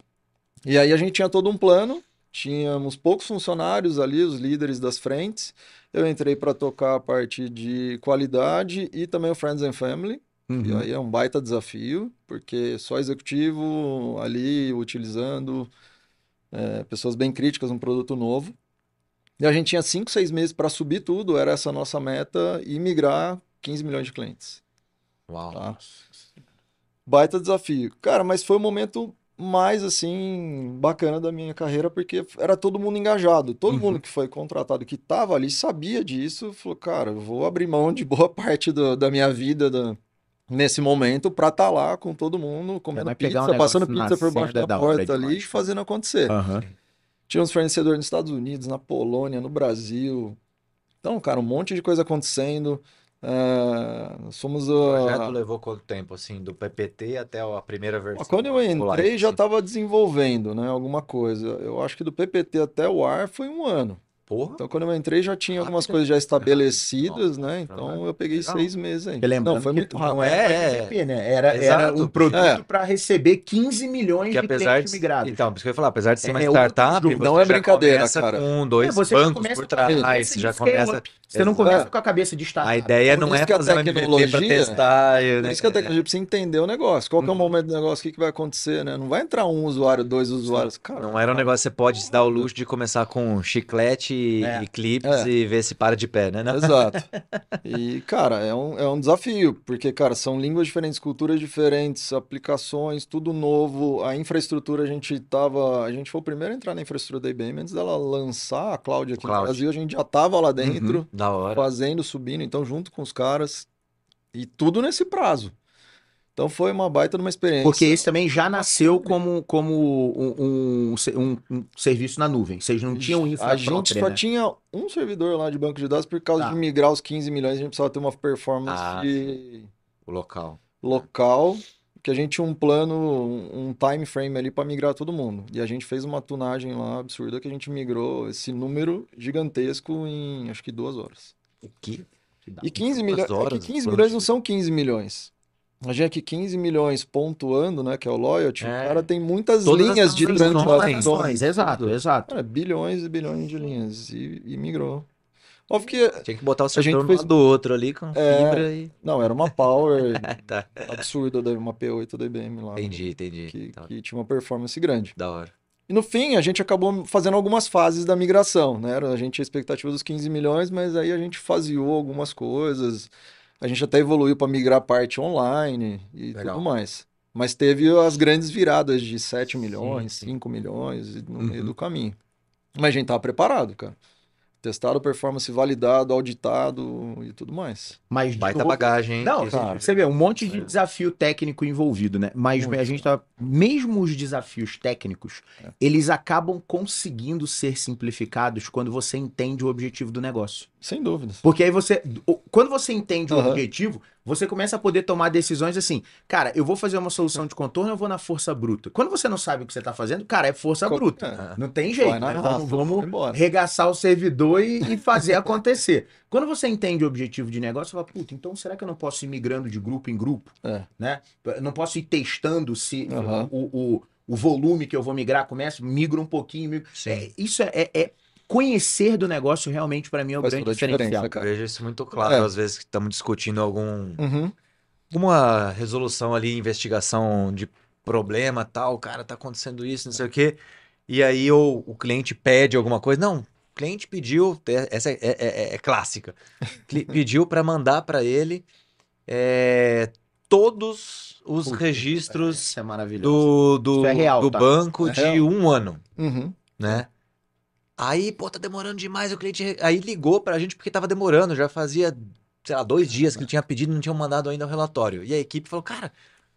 E aí a gente tinha todo um plano, tínhamos poucos funcionários ali, os líderes das frentes. Eu entrei para tocar a parte de qualidade e também o Friends and Family. E Uhum. aí é um baita desafio, porque só executivo ali utilizando é, pessoas bem críticas, um produto novo. E a gente tinha 5, 6 meses para subir tudo, era essa a nossa meta, e migrar 15 milhões de clientes. Uau. Tá? Baita desafio. Cara, mas foi o momento mais, assim, bacana da minha carreira, porque era todo mundo engajado. Todo Uhum. mundo que foi contratado, que estava ali, sabia disso, falou, cara, eu vou abrir mão de boa parte do- da minha vida da- nesse momento para estar lá com todo mundo, comendo pegar um pizza, passando pizza por baixo da da porta ali e fazendo acontecer. Aham. Tinha uns fornecedores nos Estados Unidos, na Polônia, no Brasil. Então, cara, um monte de coisa acontecendo. Nós fomos O a- projeto levou quanto tempo, assim, do PPT até a primeira versão? Quando eu entrei, Live, já assim? estava desenvolvendo, né, alguma coisa. Eu acho que do PPT até o ar foi um ano. Porra, Então, quando eu entrei, já tinha algumas Rápido. coisas já estabelecidas, Nossa, né? Então, eu peguei Legal. seis meses lembrando Não, foi muito não rápido. era É, MVP, né? Era, era Exato. um produto É. para receber 15 milhões que de clientes de... migrados. Então, por isso que eu ia falar, apesar de ser uma É outro startup, jogo, não é brincadeira, cara. com dois É, bancos por a trás, já começa... Você não começa É. com a cabeça de startup. A ideia Por não é que a fazer pra tecnologia- testar, e, Por né? isso que a tecnologia precisa entender o negócio. Qual que é o momento do negócio? O que, que vai acontecer, né? Não vai entrar um usuário, dois usuários. Cara, Não era um negócio que você pode se dar o luxo de começar com chiclete e, É. e clipes É. e ver se para de pé, né? Não? Exato. E, cara, é um, é um desafio, porque, cara, são línguas diferentes, culturas diferentes, aplicações, tudo novo. A infraestrutura, a gente tava. A gente foi o primeiro a entrar na infraestrutura da IBM antes dela lançar a cloud aqui Cloud. no Brasil. A gente já tava lá dentro, Da hora. fazendo, subindo, então, junto com os caras. E tudo nesse prazo. Então foi uma baita de uma experiência. Porque esse também já nasceu como, como um, um, um- um serviço na nuvem. Vocês não tinham infra A gente própria, só né? tinha um servidor lá de banco de dados por causa Tá. de migrar os 15 milhões, a gente precisava ter uma performance Ah, de O local. local que a gente tinha um plano, um time frame ali para migrar todo mundo. E a gente fez uma tunagem lá absurda que a gente migrou esse número gigantesco em acho que duas horas. Que E 15 milhões, Duas horas, é que 15 quanto? milhões não são 15 milhões. Imagina que 15 milhões pontuando, né, que é o loyalty, É. o cara tem muitas Todas as linhas de transações. exato, exato. Cara, bilhões e bilhões de linhas e, e migrou. Óbvio que, Tinha que botar o A gente servidor um fez- do outro ali com É. fibra e. não, era uma power tá. absurda, da- uma P8 da IBM lá, Entendi, entendi. que, Tá, que tinha uma performance grande. Da hora. E no fim, a gente acabou fazendo algumas fases da migração, né? A gente tinha a expectativa dos 15 milhões, mas aí a gente faseou algumas coisas. A gente até evoluiu para migrar a parte online e Legal. tudo mais. Mas teve as grandes viradas de 7 milhões, sim. 5 milhões no meio Uhum. do caminho. Mas a gente tava preparado, cara. Testado, performance validado, auditado e tudo mais. Mas Baita roupa- bagagem, hein? Não, cara. você vê, um monte de desafio técnico envolvido, né? Mas Muito, a gente tá. Mesmo os desafios técnicos, É. eles acabam conseguindo ser simplificados quando você entende o objetivo do negócio. Sem dúvidas. Porque aí você. o- Quando você entende o Aham. objetivo, você começa a poder tomar decisões assim. Cara, eu vou fazer uma solução de contorno, eu vou na força bruta. Quando você não sabe o que você tá fazendo, cara, é força Co- bruta. é. Não tem jeito. Né? Vamos, vamos regaçar o servidor e, e fazer acontecer. Quando você entende o objetivo de negócio, você fala, puta, então será que eu não posso ir migrando de grupo em grupo? É. Né? Eu não posso ir testando se Aham. o, o, o volume que eu vou migrar começa, migro um pouquinho. Migro... É, isso é, é- conhecer do negócio realmente para mim é o Faz grande diferencial. Eu cara. vejo isso muito claro, É. às vezes que estamos discutindo algum, Uhum. alguma resolução ali, investigação de problema tal, cara, tá acontecendo isso, não sei o quê. E aí o, o cliente pede alguma coisa. Não, cliente pediu, te- essa é, é- é- é clássica. Pediu para mandar para ele é, todos os Puta, registros é do, do, é real, do tá? banco É de um ano, Uhum. né? Aí, pô, tá demorando demais. O cliente aí ligou pra gente porque tava demorando. Já fazia, sei lá, dois dias que ele tinha pedido e não tinham mandado ainda o relatório. E a equipe falou, cara,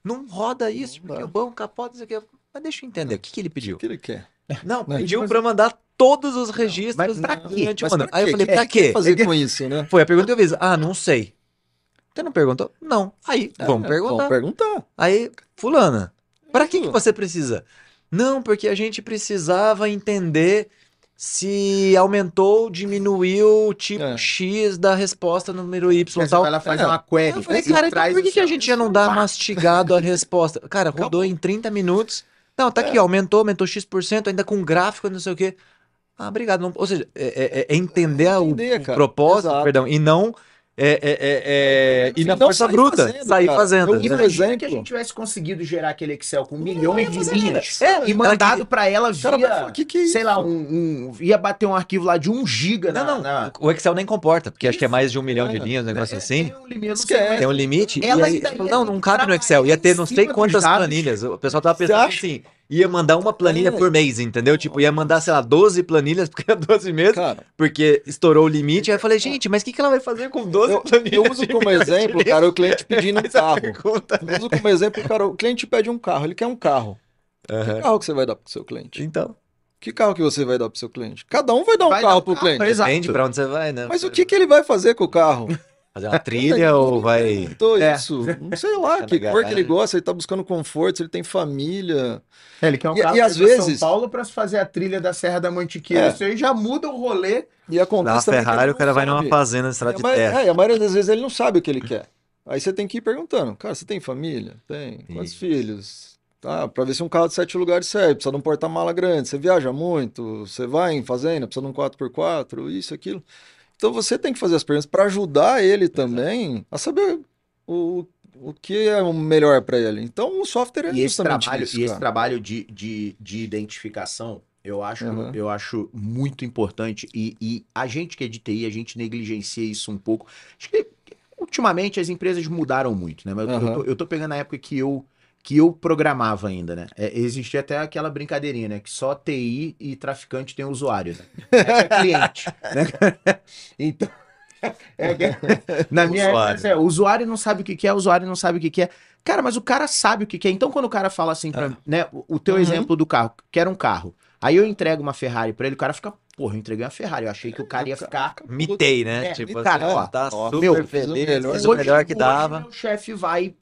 não roda isso, Não porque dá. o banco capota isso aqui. Mas deixa eu entender, o que, que ele O pediu? que ele quer? Não, Né? pediu pra mandar todos os registros mas pra quê? Mas pra Aí eu falei, pra quer quê? fazer com isso, né? Foi a pergunta que eu fiz. Ah, não sei. Você não perguntou? Não. Aí, vamos É, perguntar. Vamos perguntar. Aí, fulana, pra que, que você precisa? Não, porque a gente precisava entender se aumentou ou diminuiu o tipo É. X da resposta no número Y e tal. lá fazer É. uma query. Eu falei, cara, então por que, que a gente já não dá mastigado a resposta? Cara, rodou em 30 minutos. Não, tá aqui, ó, aumentou, aumentou X%, ainda com gráfico, não sei o quê. Ah, obrigado. Não- ou seja, é, é- é entender, o- Entender, o, cara. propósito, Exato. perdão, e não é, é, é, é, ir na Não força bruta, fazendo, sair cara. fazendo. Eu- exemplo. que a gente tivesse conseguido gerar aquele Excel com milhões de linhas isso. é, e mandado pra ela Cara, via, que que é sei lá, isso? um, um- ia bater um arquivo lá de um giga Não, na, não, na- o Excel nem comporta, porque acho que é mais de um milhão de É. linhas, um negócio É, assim. tem um limite, é. Tem um limite. E Ela aí, não, não cabe no Excel. Ia ter não sei quantas planilhas. O pessoal tava pensando assim, ia mandar uma planilha É. por mês, entendeu? Tipo, ia mandar, sei lá, 12 planilhas, porque é 12 meses, Cara, porque estourou o limite. Aí eu falei, gente, mas o que, que ela vai fazer com 12 eu, planilhas? eu uso como exemplo, cara, o cliente pedindo um é carro. pergunta. Eu uso como exemplo, cara, o cliente pede um carro, ele quer um carro. Aham. Que carro que você vai dar pro seu cliente? Então, Que carro que você vai dar pro seu cliente? Cada um vai dar um Vai dar carro um pro carro, cliente. exato. depende pra onde você vai, né? Mas o que, que ele vai fazer com o carro? Fazer uma trilha ou vai... É. isso. Não sei lá, que cor que ele gosta, ele tá buscando conforto, se ele tem família. É, ele quer um E- carro e às pra São vezes- Paulo pra fazer a trilha da Serra da Mantiqueira. É. Isso aí já muda o rolê. E acontece Na também que Ferrari o cara vai numa fazenda E estrada a, de terra. é, a maioria das vezes ele não sabe o que ele quer. Aí você tem que ir perguntando, cara, você tem família? Tem. Quantos Isso. filhos? Tá, pra ver se um carro de sete lugares serve, precisa de um porta-mala grande, você viaja muito, você vai em fazenda, precisa de um 4x4, isso, aquilo. Então você tem que fazer as perguntas para ajudar ele também a saber o, o que é o melhor para ele. Então o software é E esse trabalho, isso, e esse trabalho de, de, de identificação, eu acho, Uhum. eu acho muito importante. E, e a gente que é de TI, a gente negligencia isso um pouco. Acho que ultimamente as empresas mudaram muito, né? Mas eu, Uhum. tô, eu tô pegando a época que eu, que eu programava ainda, né? É, existia até aquela brincadeirinha, né? Que só TI e traficante tem usuário, né? É cliente, né? Então. é que- na minha Usuário. época, é, o usuário não sabe o que que é, o usuário não sabe o que que é. Cara, mas o cara sabe o que que é. Então, quando o cara fala assim, pra, né? O, o teu Uhum. exemplo do carro, quero um carro. Aí eu entrego uma Ferrari pra ele, o cara fica, porra, eu entreguei uma Ferrari. Eu achei que o cara ia ficar. Mitei, né? É, tipo cara, assim, ó, tá ó, super meu, feliz, o melhor- o melhor que Hoje dava. Meu chefe vai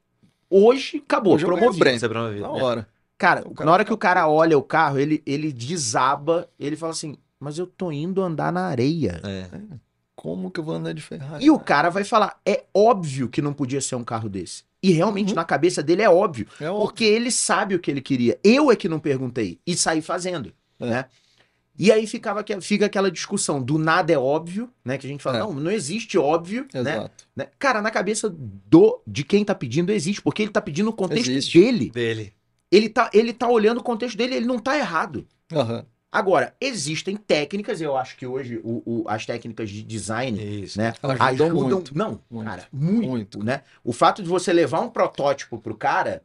hoje acabou, Hoje promovido. prêmio. Você promovido. Na hora. Cara, cara na hora que o cara olha o carro, ele, ele desaba, ele fala assim, mas eu tô indo andar na areia. É. Como que eu vou andar de Ferrari? E o cara vai falar, é óbvio que não podia ser um carro desse. E realmente Uhum. na cabeça dele é óbvio, É óbvio. porque ele sabe o que ele queria. Eu é que não perguntei e saí fazendo, É. né? E aí ficava, que- fica aquela discussão do nada é óbvio, né? Que a gente fala, É. não, não existe óbvio, né? Exato. né? Cara, na cabeça do de quem tá pedindo existe, porque ele tá pedindo o contexto Existe. dele. Dele. Ele tá, ele tá olhando o contexto dele, ele não tá errado. Aham. Agora, existem técnicas, eu acho que hoje o- o- as técnicas de design, Isso. né? Ajudam Ajudam, muito. não, Muito. cara, muito, Muito. né? O fato de você levar um protótipo pro cara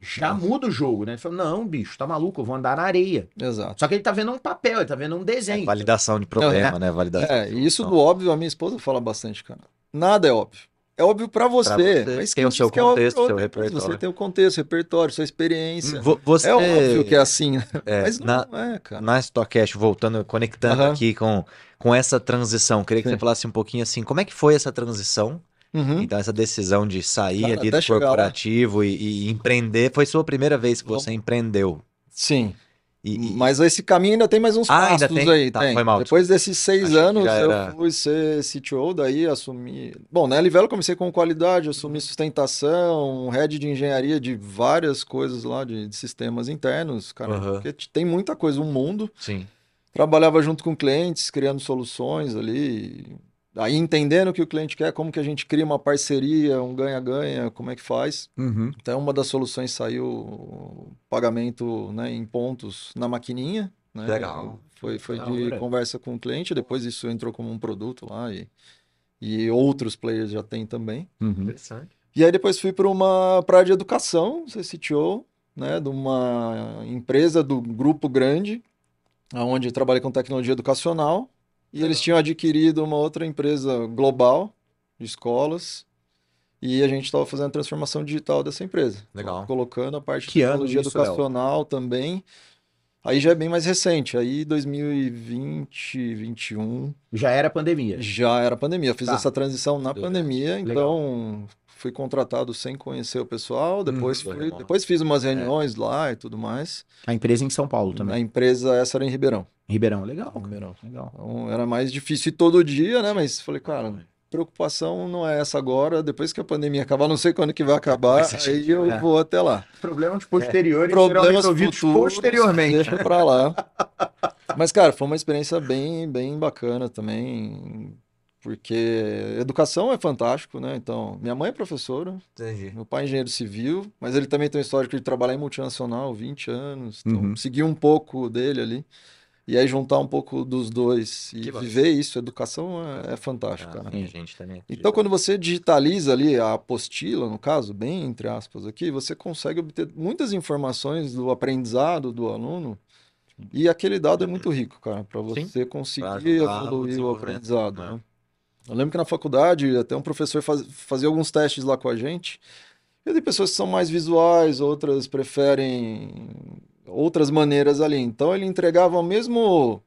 já muda o jogo, né? Ele fala, não, bicho, tá maluco, eu vou andar na areia. Exato. Só que ele tá vendo um papel, ele tá vendo um É desenho. validação de problema, né? Validação. É, e isso do óbvio, a minha esposa fala bastante, cara. Nada é óbvio. É óbvio pra você. você. mas Tem quem o seu é óbvio contexto, pra seu repertório. Você tem o contexto, repertório, sua experiência. Vo- Você, É óbvio que é assim, né? é, mas não na, é, cara. na Stockcast, voltando, conectando Aham. aqui com, com essa transição, queria que Sim. você falasse um pouquinho assim, como é que foi essa transição? Uhum. Então, essa decisão de sair Cara, ali do corporativo e, e empreender, foi sua primeira vez que você empreendeu. Sim. E, e- Mas esse caminho ainda tem mais uns Ah, passos tem? aí. Tá, tem. foi mal, Depois desses seis anos, já eu era- fui ser CTO, daí assumi. Bom, na Livelo eu comecei com qualidade, assumi sustentação, head de engenharia de várias coisas lá, de, de sistemas internos, cara. Aham. Porque tem muita coisa, um mundo. sim. Trabalhava junto com clientes, criando soluções ali. Aí entendendo o que o cliente quer, como que a gente cria uma parceria, um ganha-ganha, como é que faz. Uhum. Então, uma das soluções saiu o pagamento né, em pontos na maquininha. Né? Legal. Foi, foi de hora. conversa com o cliente, depois isso entrou como um produto lá e, e outros players já tem também. Uhum. Interessante. E aí depois fui para uma praia de educação, ser CTO, né, de uma empresa do grupo grande, onde trabalhei com tecnologia educacional. E eles tinham adquirido uma outra empresa global de escolas. E a gente estava fazendo a transformação digital dessa empresa. Legal. Colocando a parte de Que ano tecnologia educacional também. Aí já é bem mais recente. Aí 2020, 2021 Já era pandemia. já era pandemia. Fiz Tá. essa transição na Legal. pandemia, Legal. então fui contratado sem conhecer o pessoal. Depois, Uhum. fui- depois fiz umas reuniões lá e tudo mais. A empresa em São Paulo também. A empresa essa era em Ribeirão. Ribeirão, legal. Ribeirão. Legal. Então, era mais difícil todo dia, né? Mas falei, cara, preocupação não é essa agora. Depois que a pandemia acabar, não sei quando que vai acabar, aí eu é. vou até lá. Problemas posteriores Problemas futuros, posteriormente. Deixa pra lá. Mas, cara, foi uma experiência bem, bem bacana também, porque educação é fantástico, né? Então, minha mãe é professora, Entendi. meu pai é engenheiro civil, mas ele também tem um histórico de trabalhar em multinacional, 20 anos, então Uhum. segui um pouco dele ali. E aí juntar um pouco dos dois e Que viver isso, educação é, é fantástico, Ah, cara. minha gente também. Então, quando você digitaliza ali a apostila, no caso, bem entre aspas aqui, você consegue obter muitas informações do aprendizado do aluno. E aquele dado é muito rico, cara, para Sim. você conseguir ajudar no evoluir o aprendizado. né? Eu lembro que na faculdade, até um professor faz- fazia alguns testes lá com a gente. E tem pessoas que são mais visuais, outras preferem outras maneiras ali. Então ele entregava o mesmo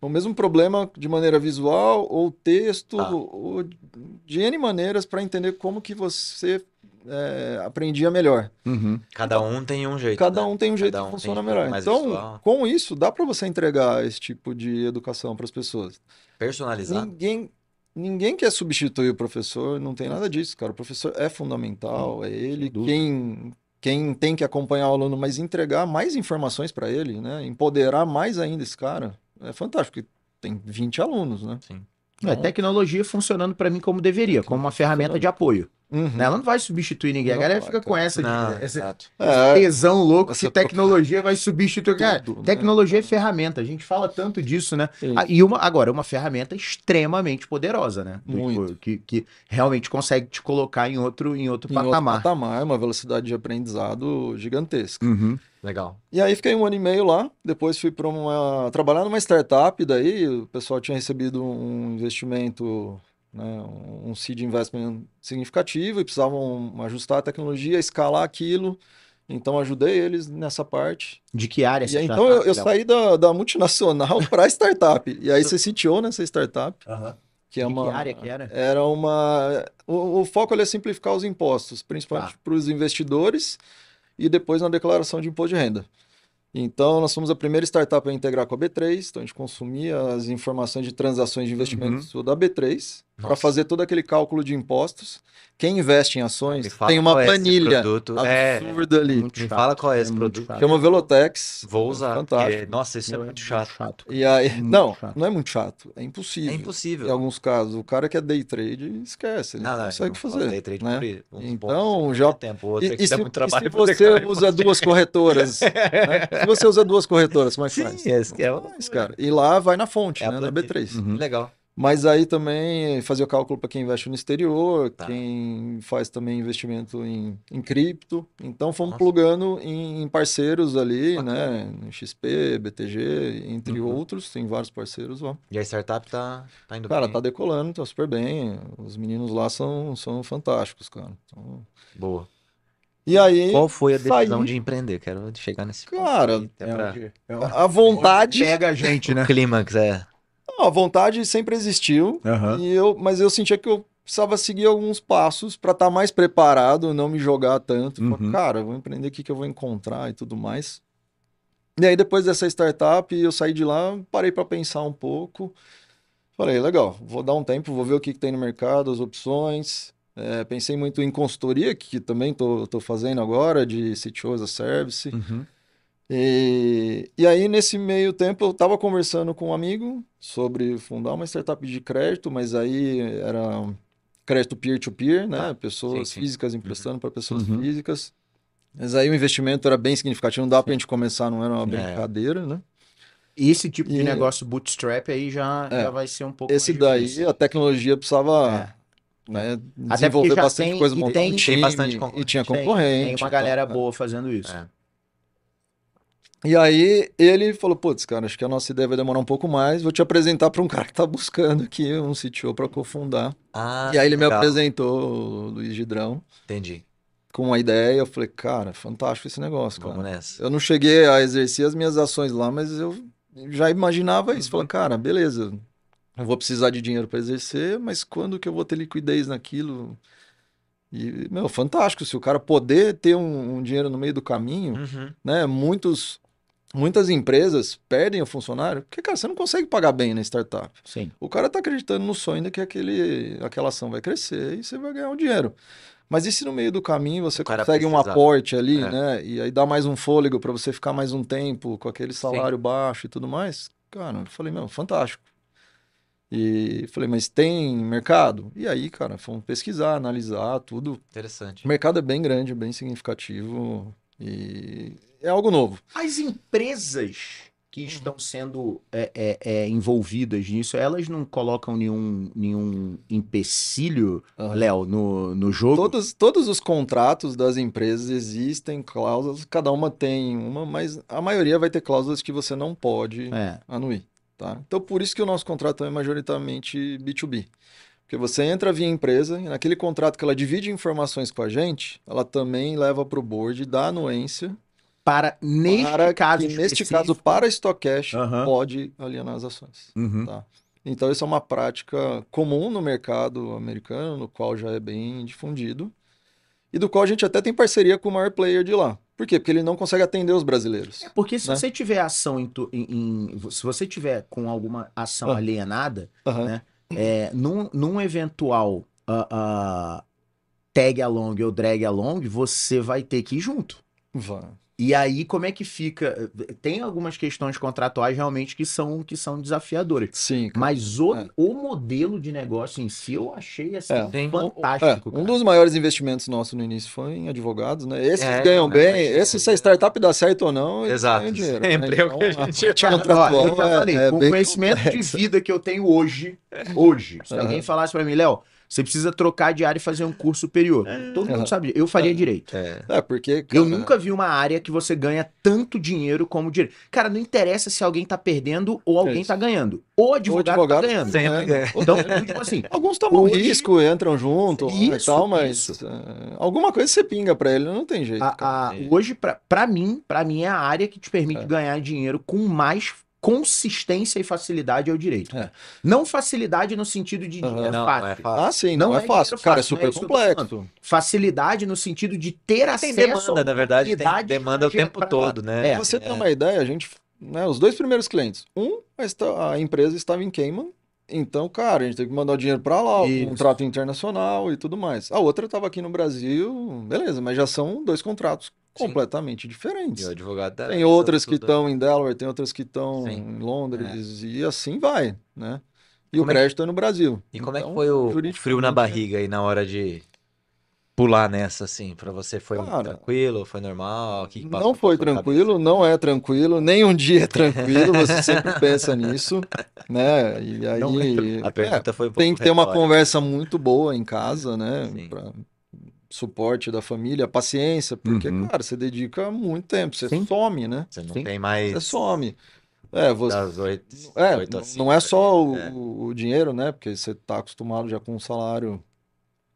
o mesmo problema de maneira visual ou texto Tá. ou de N maneiras para entender como que você é, aprendia melhor. Uhum. Cada um tem um jeito. Cada né? um tem um jeito Cada que um funciona um melhor. Então, visual. com isso, dá para você entregar esse tipo de educação para as pessoas. Personalizado. Ninguém, ninguém quer substituir o professor, não tem nada disso, cara. O professor é fundamental, é ele quem, quem tem que acompanhar o aluno, mas entregar mais informações para ele, né? Empoderar mais ainda esse cara. É fantástico, porque tem 20 alunos, né? Sim. É, tecnologia funcionando pra mim como deveria, como uma ferramenta de apoio. Uhum. né? Ela não vai substituir ninguém. A galera fica com cara. essa de Não, essa exato. É, tesão louco Essa que tecnologia vai substituir. Cara, Tudo, né? tecnologia é ferramenta. A gente fala tanto disso, né? Sim. Ah, e uma, agora, uma ferramenta extremamente poderosa, né? Muito. Que, que realmente consegue te colocar em outro, em outro em outro patamar. patamar, uma velocidade de aprendizado gigantesca. Uhum. Legal. E aí fiquei um ano e meio lá, depois fui para uma trabalhar numa startup, daí o pessoal tinha recebido um investimento, né, um seed investment significativo e precisavam ajustar a tecnologia, escalar aquilo. Então ajudei eles nessa parte. De que área E você então tá, eu, eu saí da, da multinacional para startup. E aí você CTO nessa startup. Aham. que é De uma que área que era? era uma o, o foco ali é simplificar os impostos, principalmente Tá. para os investidores e depois na declaração de imposto de renda. Então, nós fomos a primeira startup a integrar com a B3, então a gente consumia as informações de transações de investimentos da B3 para fazer todo aquele cálculo de impostos. Quem investe em ações tem uma é planilha produto. É, absurda ali. Muito me chato, fala qual é esse produto. chato. Chama Velotex. Vou usar. Fantástico. porque, nossa, isso é muito chato. E aí, Muito não, chato. não é muito chato, é impossível. É Em impossível. alguns casos, o cara que é day trade, esquece, ele Não, não, não, consegue faço fazer. day trade né? por Então, pontos, já- não tem tempo, outro E, é que e dá se, muito e trabalho se pra você usa duas corretoras, né? se você usa duas corretoras, como é que Sim, faz? esse que é o- Faz, cara. E lá vai na fonte, É né, na planilha. B3. Uhum. Legal. Mas aí também fazer o cálculo para quem investe no exterior, Tá. quem faz também investimento em, em cripto. Então fomos Nossa. plugando em, em parceiros ali, Bacana. né? XP, BTG, entre Uhum. outros. Tem vários parceiros lá. E a startup tá, tá indo Cara, bem. tá decolando, tá super bem. Os meninos lá são, são fantásticos, cara. Então- Boa. E aí, Qual foi a decisão saí- de empreender? Quero chegar nesse ponto Cara, aí, É pra- é a vontade, Pega a gente, né? Clímax, é. Não, a vontade sempre existiu. Aham. E eu, mas eu sentia que eu precisava seguir alguns passos para estar mais preparado, não me jogar tanto. Uhum. Cara, vou empreender o que, que eu vou encontrar e tudo mais. E aí, depois dessa startup, eu saí de lá, parei para pensar um pouco. Falei, legal, vou dar um tempo, vou ver o que, que tem no mercado, as opções. É, pensei muito em consultoria, que também tô fazendo agora, de CTO as a Service. Uhum. E, e aí, nesse meio tempo, eu estava conversando com um amigo sobre fundar uma startup de crédito, mas aí era crédito peer-to-peer, né? Tá. Pessoas Sim, sim. físicas emprestando para pessoas Uhum. físicas. Mas aí o investimento era bem significativo, não dá pra gente começar, não era uma É. brincadeira, né? E esse tipo de E- negócio bootstrap aí já, É. já vai ser um pouco Esse daí, difícil. a tecnologia precisava É. né, desenvolver bastante tem- coisa, e montar tem- um tem time, bastante e tinha Tem- concorrente. Tem uma galera tal. boa fazendo isso. É. E aí ele falou, putz, cara, acho que a nossa ideia vai demorar um pouco mais, vou te apresentar para um cara que tá buscando aqui um CTO para cofundar. Ah, E aí ele me legal. apresentou o Luiz Gidrão Entendi. com uma ideia, eu falei, cara, fantástico esse negócio, cara. Vamos nessa. Eu não cheguei a exercer as minhas ações lá, mas eu já imaginava isso. Falei, cara, beleza, não vou precisar de dinheiro para exercer, mas quando que eu vou ter liquidez naquilo? E, meu, fantástico, se o cara poder ter um, um dinheiro no meio do caminho, Uhum. né? Muitos, muitas empresas perdem o funcionário, porque, cara, você não consegue pagar bem na startup. Sim. O cara tá acreditando no sonho de que aquele, aquela ação vai crescer e você vai ganhar o dinheiro. Mas e se no meio do caminho você consegue um precisar. aporte ali, É. né? E aí dá mais um fôlego para você ficar mais um tempo com aquele salário baixo e tudo mais? Cara, eu falei, meu, fantástico. E falei, mas tem mercado? E aí, cara, fomos pesquisar, analisar tudo. Interessante. O mercado é bem grande, bem significativo e é algo novo. As empresas que estão sendo é, é, é, envolvidas nisso, elas não colocam nenhum, nenhum empecilho, Aham. Léo, no, no jogo? Todos, todos os contratos das empresas existem cláusulas, cada uma tem uma, mas a maioria vai ter cláusulas que você não pode É. anuir, tá? Então, por isso que o nosso contrato é majoritariamente B2B. Porque você entra via empresa e naquele contrato que ela divide informações com a gente, ela também leva para o board da anuência Para, neste para caso que, neste caso, para a Stock Cash, Aham. pode alienar as ações. Uhum. Tá. Então, isso é uma prática comum no mercado americano, no qual já é bem difundido, e do qual a gente até tem parceria com o maior player de lá. Por quê? Porque ele não consegue atender os brasileiros. Porque se né? você tiver ação em, em- em- se você tiver com alguma ação Ah. alienada, né? é, num, num eventual ah, ah, tag along ou drag along, você vai ter que ir junto. Vai. E aí, como é que fica? Tem algumas questões contratuais realmente que são, que são desafiadoras. Sim, cara. Mas o, É. o modelo de negócio em si, eu achei assim, É. Tem- fantástico. É, um dos maiores investimentos nossos no início foi em advogados, né? Esses É, ganham é, bem, é, esse se a startup dá certo ou não, Exato. ganham dinheiro. né? Sempre é o que a Então, gente- Ó, contratual eu já falei, é com o conhecimento de vida que eu tenho hoje, hoje, se alguém falasse pra mim, Léo, você precisa trocar de área e fazer um curso superior. Todo mundo sabe, eu faria direito. É. É, porque, Eu cara, nunca vi uma área que você ganha tanto dinheiro como dinheiro. Cara, não interessa se alguém tá perdendo ou alguém Isso. tá ganhando. O advogado, advogado tá ganhando. Sempre É. Então, tipo assim, Alguns tomam Hoje- risco, entram junto né, e Isso, tal, mas isso. é, alguma coisa você pinga pra ele, não tem jeito. a- a- hoje, pra, pra mim, pra mim é a área que te permite É. ganhar dinheiro com mais consistência e facilidade ao direito. É. Não facilidade no sentido de Aham. é Não, fácil. não é fácil. Ah, sim, não, Não é é fácil. Cara, é fácil, é super tô complexo. Facilidade no sentido de ter Tem acesso demanda, na verdade, tem demanda o pra- tempo todo, né? É. Pra você ter uma ideia, a gente, né, os dois primeiros clientes, um, a empresa estava em Cayman, então, cara, a gente teve que mandar o dinheiro para lá, o Isso. contrato internacional e tudo mais. A outra estava aqui no Brasil, beleza, mas já são dois contratos Sim. completamente E diferentes. o advogado da- Tem outras que estão em Delaware, tem outras que estão Sim. em Londres, e assim vai, né? E Como o é que- crédito é no Brasil. E como é que Então, foi o juridicamente, frio na é- barriga aí na hora de pular nessa, assim? Pra você foi Cara, tranquilo, foi normal? Que que Não foi tranquilo, não é tranquilo, nem um dia é tranquilo, você sempre pensa nisso, né? E aí, Não é? A é, pergunta foi um tem que ter uma conversa muito boa em casa, né? Pra suporte da família, paciência, porque, Uhum. cara, você dedica muito tempo, você Sim. some, né? Você não Sim. tem Você mais some. É, você, das oito, é, oito a não- cinco não é só o. É. o dinheiro, né? Porque você tá acostumado já com um salário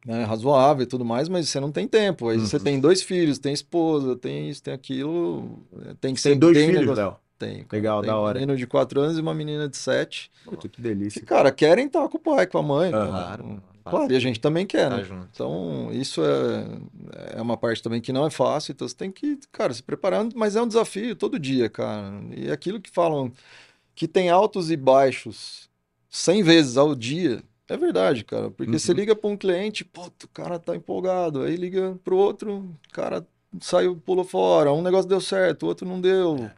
né, razoável e tudo mais, mas você não tem tempo. Aí você Uhum. tem dois filhos, tem esposa, tem isso, tem aquilo, é, tem que ser Tem dois bem filhos, negociado. Léo. Tem. Legal, Tem da um hora. menino de 4 anos e uma menina de 7. Puta, que Que, delícia. cara, querem estar com o pai, com a mãe. Aham. Claro, Claro, claro, e a gente também quer, Tá né? junto. Então, isso é, é uma parte também que não é fácil. Então, você tem que, cara, se preparando, mas é um desafio todo dia, cara. E aquilo que falam que tem altos e baixos 100 vezes ao dia, é verdade, cara. Porque você Uhum. liga para um cliente, o cara tá empolgado. Aí liga pro outro, o cara saiu, pulou fora. Um negócio deu certo, o outro não deu.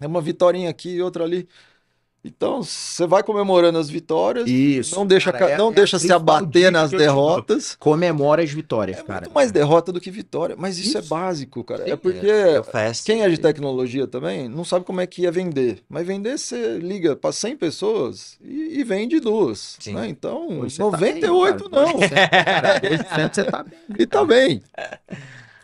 É uma vitória aqui, outra ali. Então, você vai comemorando as vitórias, Isso. não deixa, cara, ca- é- não é deixa se principal abater nas derrotas. Comemora as vitórias, É cara. muito mais derrota do que vitória, mas isso, é Isso. básico, cara. Sim, é porque É fast. quem é de tecnologia também não sabe como é que ia vender. Mas vender, você liga para 100 pessoas e, e vende duas. Sim. né? Então, Pô, você tá 98 bem, cara. não. Cara, 2% você tá bem. E tá bem.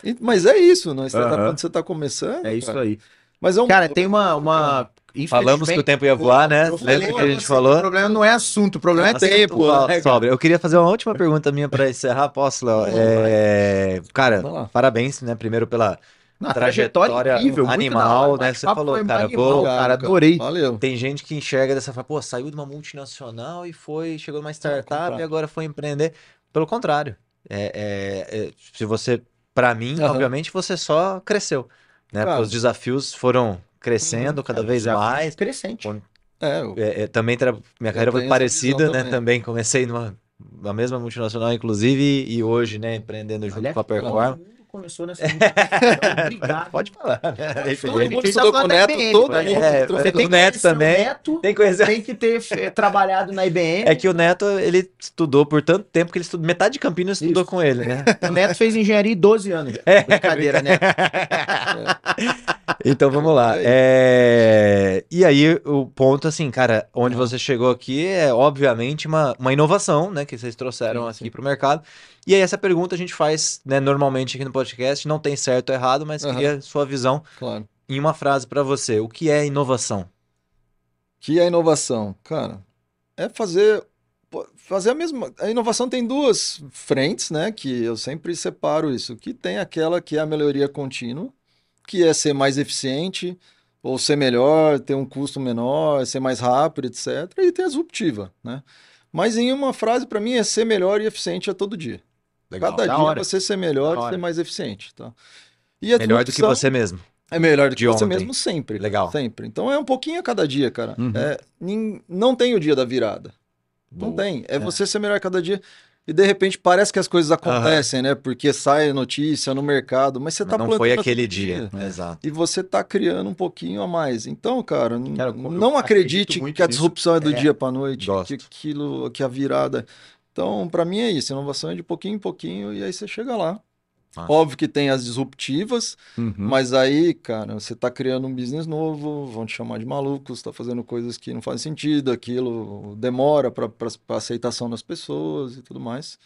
E- Mas é isso, não? Startup, Aham. quando você tá começando. É isso cara. aí. Mas é um. Cara, tem uma. uma... Falamos que o tempo ia voar, né? Lembra que a gente você falou? O problema não é assunto, o problema é tempo. né, sobra. Eu queria fazer uma última pergunta minha para encerrar, posso, Léo? É, Cara, parabéns, né? Primeiro pela Não, a trajetória incrível, muito animal, né? Você falou, cara, animal, vou- cara, adorei. Valeu. Tem gente que enxerga dessa forma, pô, saiu de uma multinacional e foi, chegou numa startup e agora foi empreender. Pelo contrário, é, é- é- se você, pra mim, Aham. obviamente, você só cresceu, né? Porque os desafios foram crescendo cada É, vez mais. Crescente. É, eu- É, é, também tra- minha carreira foi parecida, né? também. Também comecei numa na mesma multinacional, inclusive, e hoje, né, empreendendo junto Olha, com a Perform. mundo começou nessa. Então, Obrigado. Pode falar, né? Todo mundo estudou com o falando da Neto, IBM, todo tá? mundo. É. Você o tem Neto o também. Neto, Tem coisa. tem que ter trabalhado na IBM. É que o Neto, ele estudou por tanto tempo que ele estudou, metade de Campinas estudou Isso. com ele, né? O Neto fez engenharia em 12 anos. É. Brincadeira, né? Então vamos lá. É, E aí, o ponto, assim, cara, onde você chegou aqui é, obviamente, uma, uma inovação, né? Que vocês trouxeram Sim, aqui para o mercado. E aí, essa pergunta a gente faz, né, normalmente aqui no podcast. Não tem certo ou errado, mas Aham. queria sua visão Claro. em uma frase para você. O que é inovação? Que é inovação? Cara, é fazer fazer a mesma. A inovação tem duas frentes, né? Que eu sempre separo isso. Que tem aquela que é a melhoria contínua, que é ser mais eficiente, ou ser melhor, ter um custo menor, ser mais rápido, etc. E tem a disruptiva, né? Mas em uma frase, para mim, é ser melhor e eficiente a todo dia. Cada Da dia hora. você ser melhor Da e hora. ser mais eficiente, tá? E a Melhor do que você mesmo. é melhor do que você ontem. mesmo sempre. Legal. Sempre. Então é um pouquinho a cada dia, cara. Uhum. É, não tem o dia da virada. Não Boa. tem. É, você ser melhor a cada dia. E de repente parece que as coisas acontecem, né? Porque sai notícia no mercado, mas você Mas tá não foi aquele todo dia. Exato. E você tá criando um pouquinho a mais. Então, cara, Cara, não acredite que a nisso. disrupção é do É. dia para noite, Gosto. que aquilo, que a virada. Então, para mim é isso. Inovação é de pouquinho em pouquinho e aí você chega lá. Massa. Óbvio que tem as disruptivas, Uhum. mas aí, cara, você tá criando um business novo, vão te chamar de maluco, você tá fazendo coisas que não fazem sentido, aquilo demora para aceitação das pessoas e tudo mais.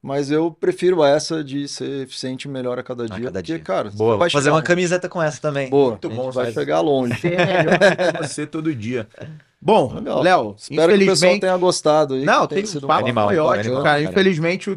Mas eu prefiro essa de ser eficiente e melhor a cada dia, cada porque, dia. cara, você Boa. vai fazer chegar uma camiseta com essa também. Boa, Muito a bom, vai faz- chegar longe. Ser melhor que você todo dia. Bom, Legal. Léo, Espero que o pessoal tenha gostado aí. Não, tem, sido um- Animal, foi ótimo, animal, cara. cara. Infelizmente,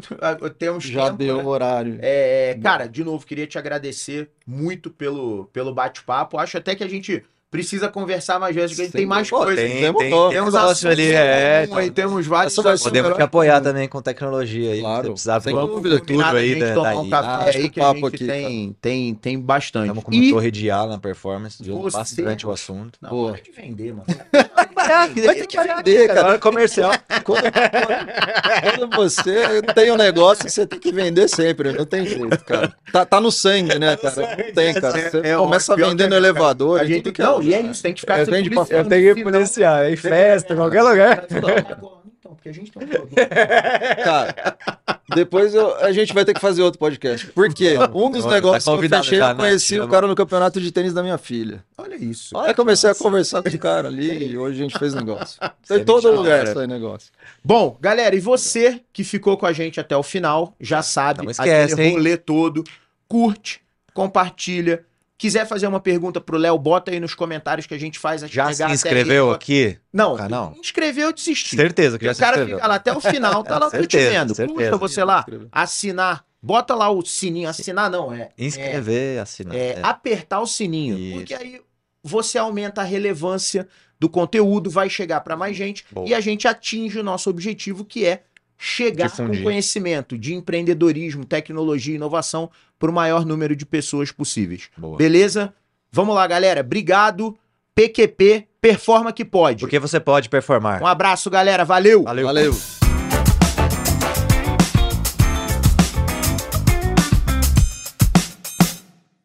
temos Já tempo, deu né? o horário. É, cara, de novo, queria te agradecer muito pelo, pelo bate-papo. Acho até que a gente precisa conversar mais vezes, porque a gente tem mais coisas. tem, tem, tem Temos um negócio assuntos ali, é. comum, aí temos vários Podemos te melhor apoiar também com tecnologia aí. Claro, Se precisar, sem dúvida. tudo aí da, tomar um café Acho aí que a gente aqui, tem, tem, tem bastante. Estamos com E- torre de IA na performance, bastante o assunto. Não, Boa. para de vender, mano. Vai ter que vender, cara. Agora comercial. Quando, quando você tem um negócio, você tem que vender sempre, não tem jeito, cara. Tá, tá no sangue, né, cara? Não tem, cara. Você É, começa no é, elevador. A e gente, tudo que não, é e é lugar. isso, tem que ficar É, Eu tenho que policiar, em festa, em qualquer lugar. Porque a gente tem um produto. Cara, depois eu- a gente vai ter que fazer outro podcast. Por quê? Um dos Tá negócios que eu fechei, eu né? conheci Já o cara no campeonato de tênis da minha filha. Olha isso. Aí comecei a conversar com o cara ali e hoje a gente fez negócio. Tem todo lugar isso aí negócio. Bom, galera, e você que ficou com a gente até o final, já sabe, Não esquece, aquele hein? rolê todo, curte, compartilha. Quiser fazer uma pergunta pro Léo, bota aí nos comentários que a gente faz a Já se inscreveu aqui. Não, canal? inscreveu, desistiu. Certeza que já o se cara inscreveu. fica lá até o final, tá lá Certeza, curtindo. certeza. Custa você lá assinar, bota lá o sininho, assinar não, é, Inscrever, assinar. é, é. apertar o sininho, Isso. porque aí você aumenta a relevância do conteúdo, vai chegar para mais gente Boa. e a gente atinge o nosso objetivo que é chegar Difundir. com conhecimento de empreendedorismo, tecnologia e inovação para o maior número de pessoas possíveis. Boa. Beleza? Vamos lá, galera. Obrigado. PQP, performa que pode. Porque você pode performar. Um abraço, galera. Valeu. Valeu. Valeu.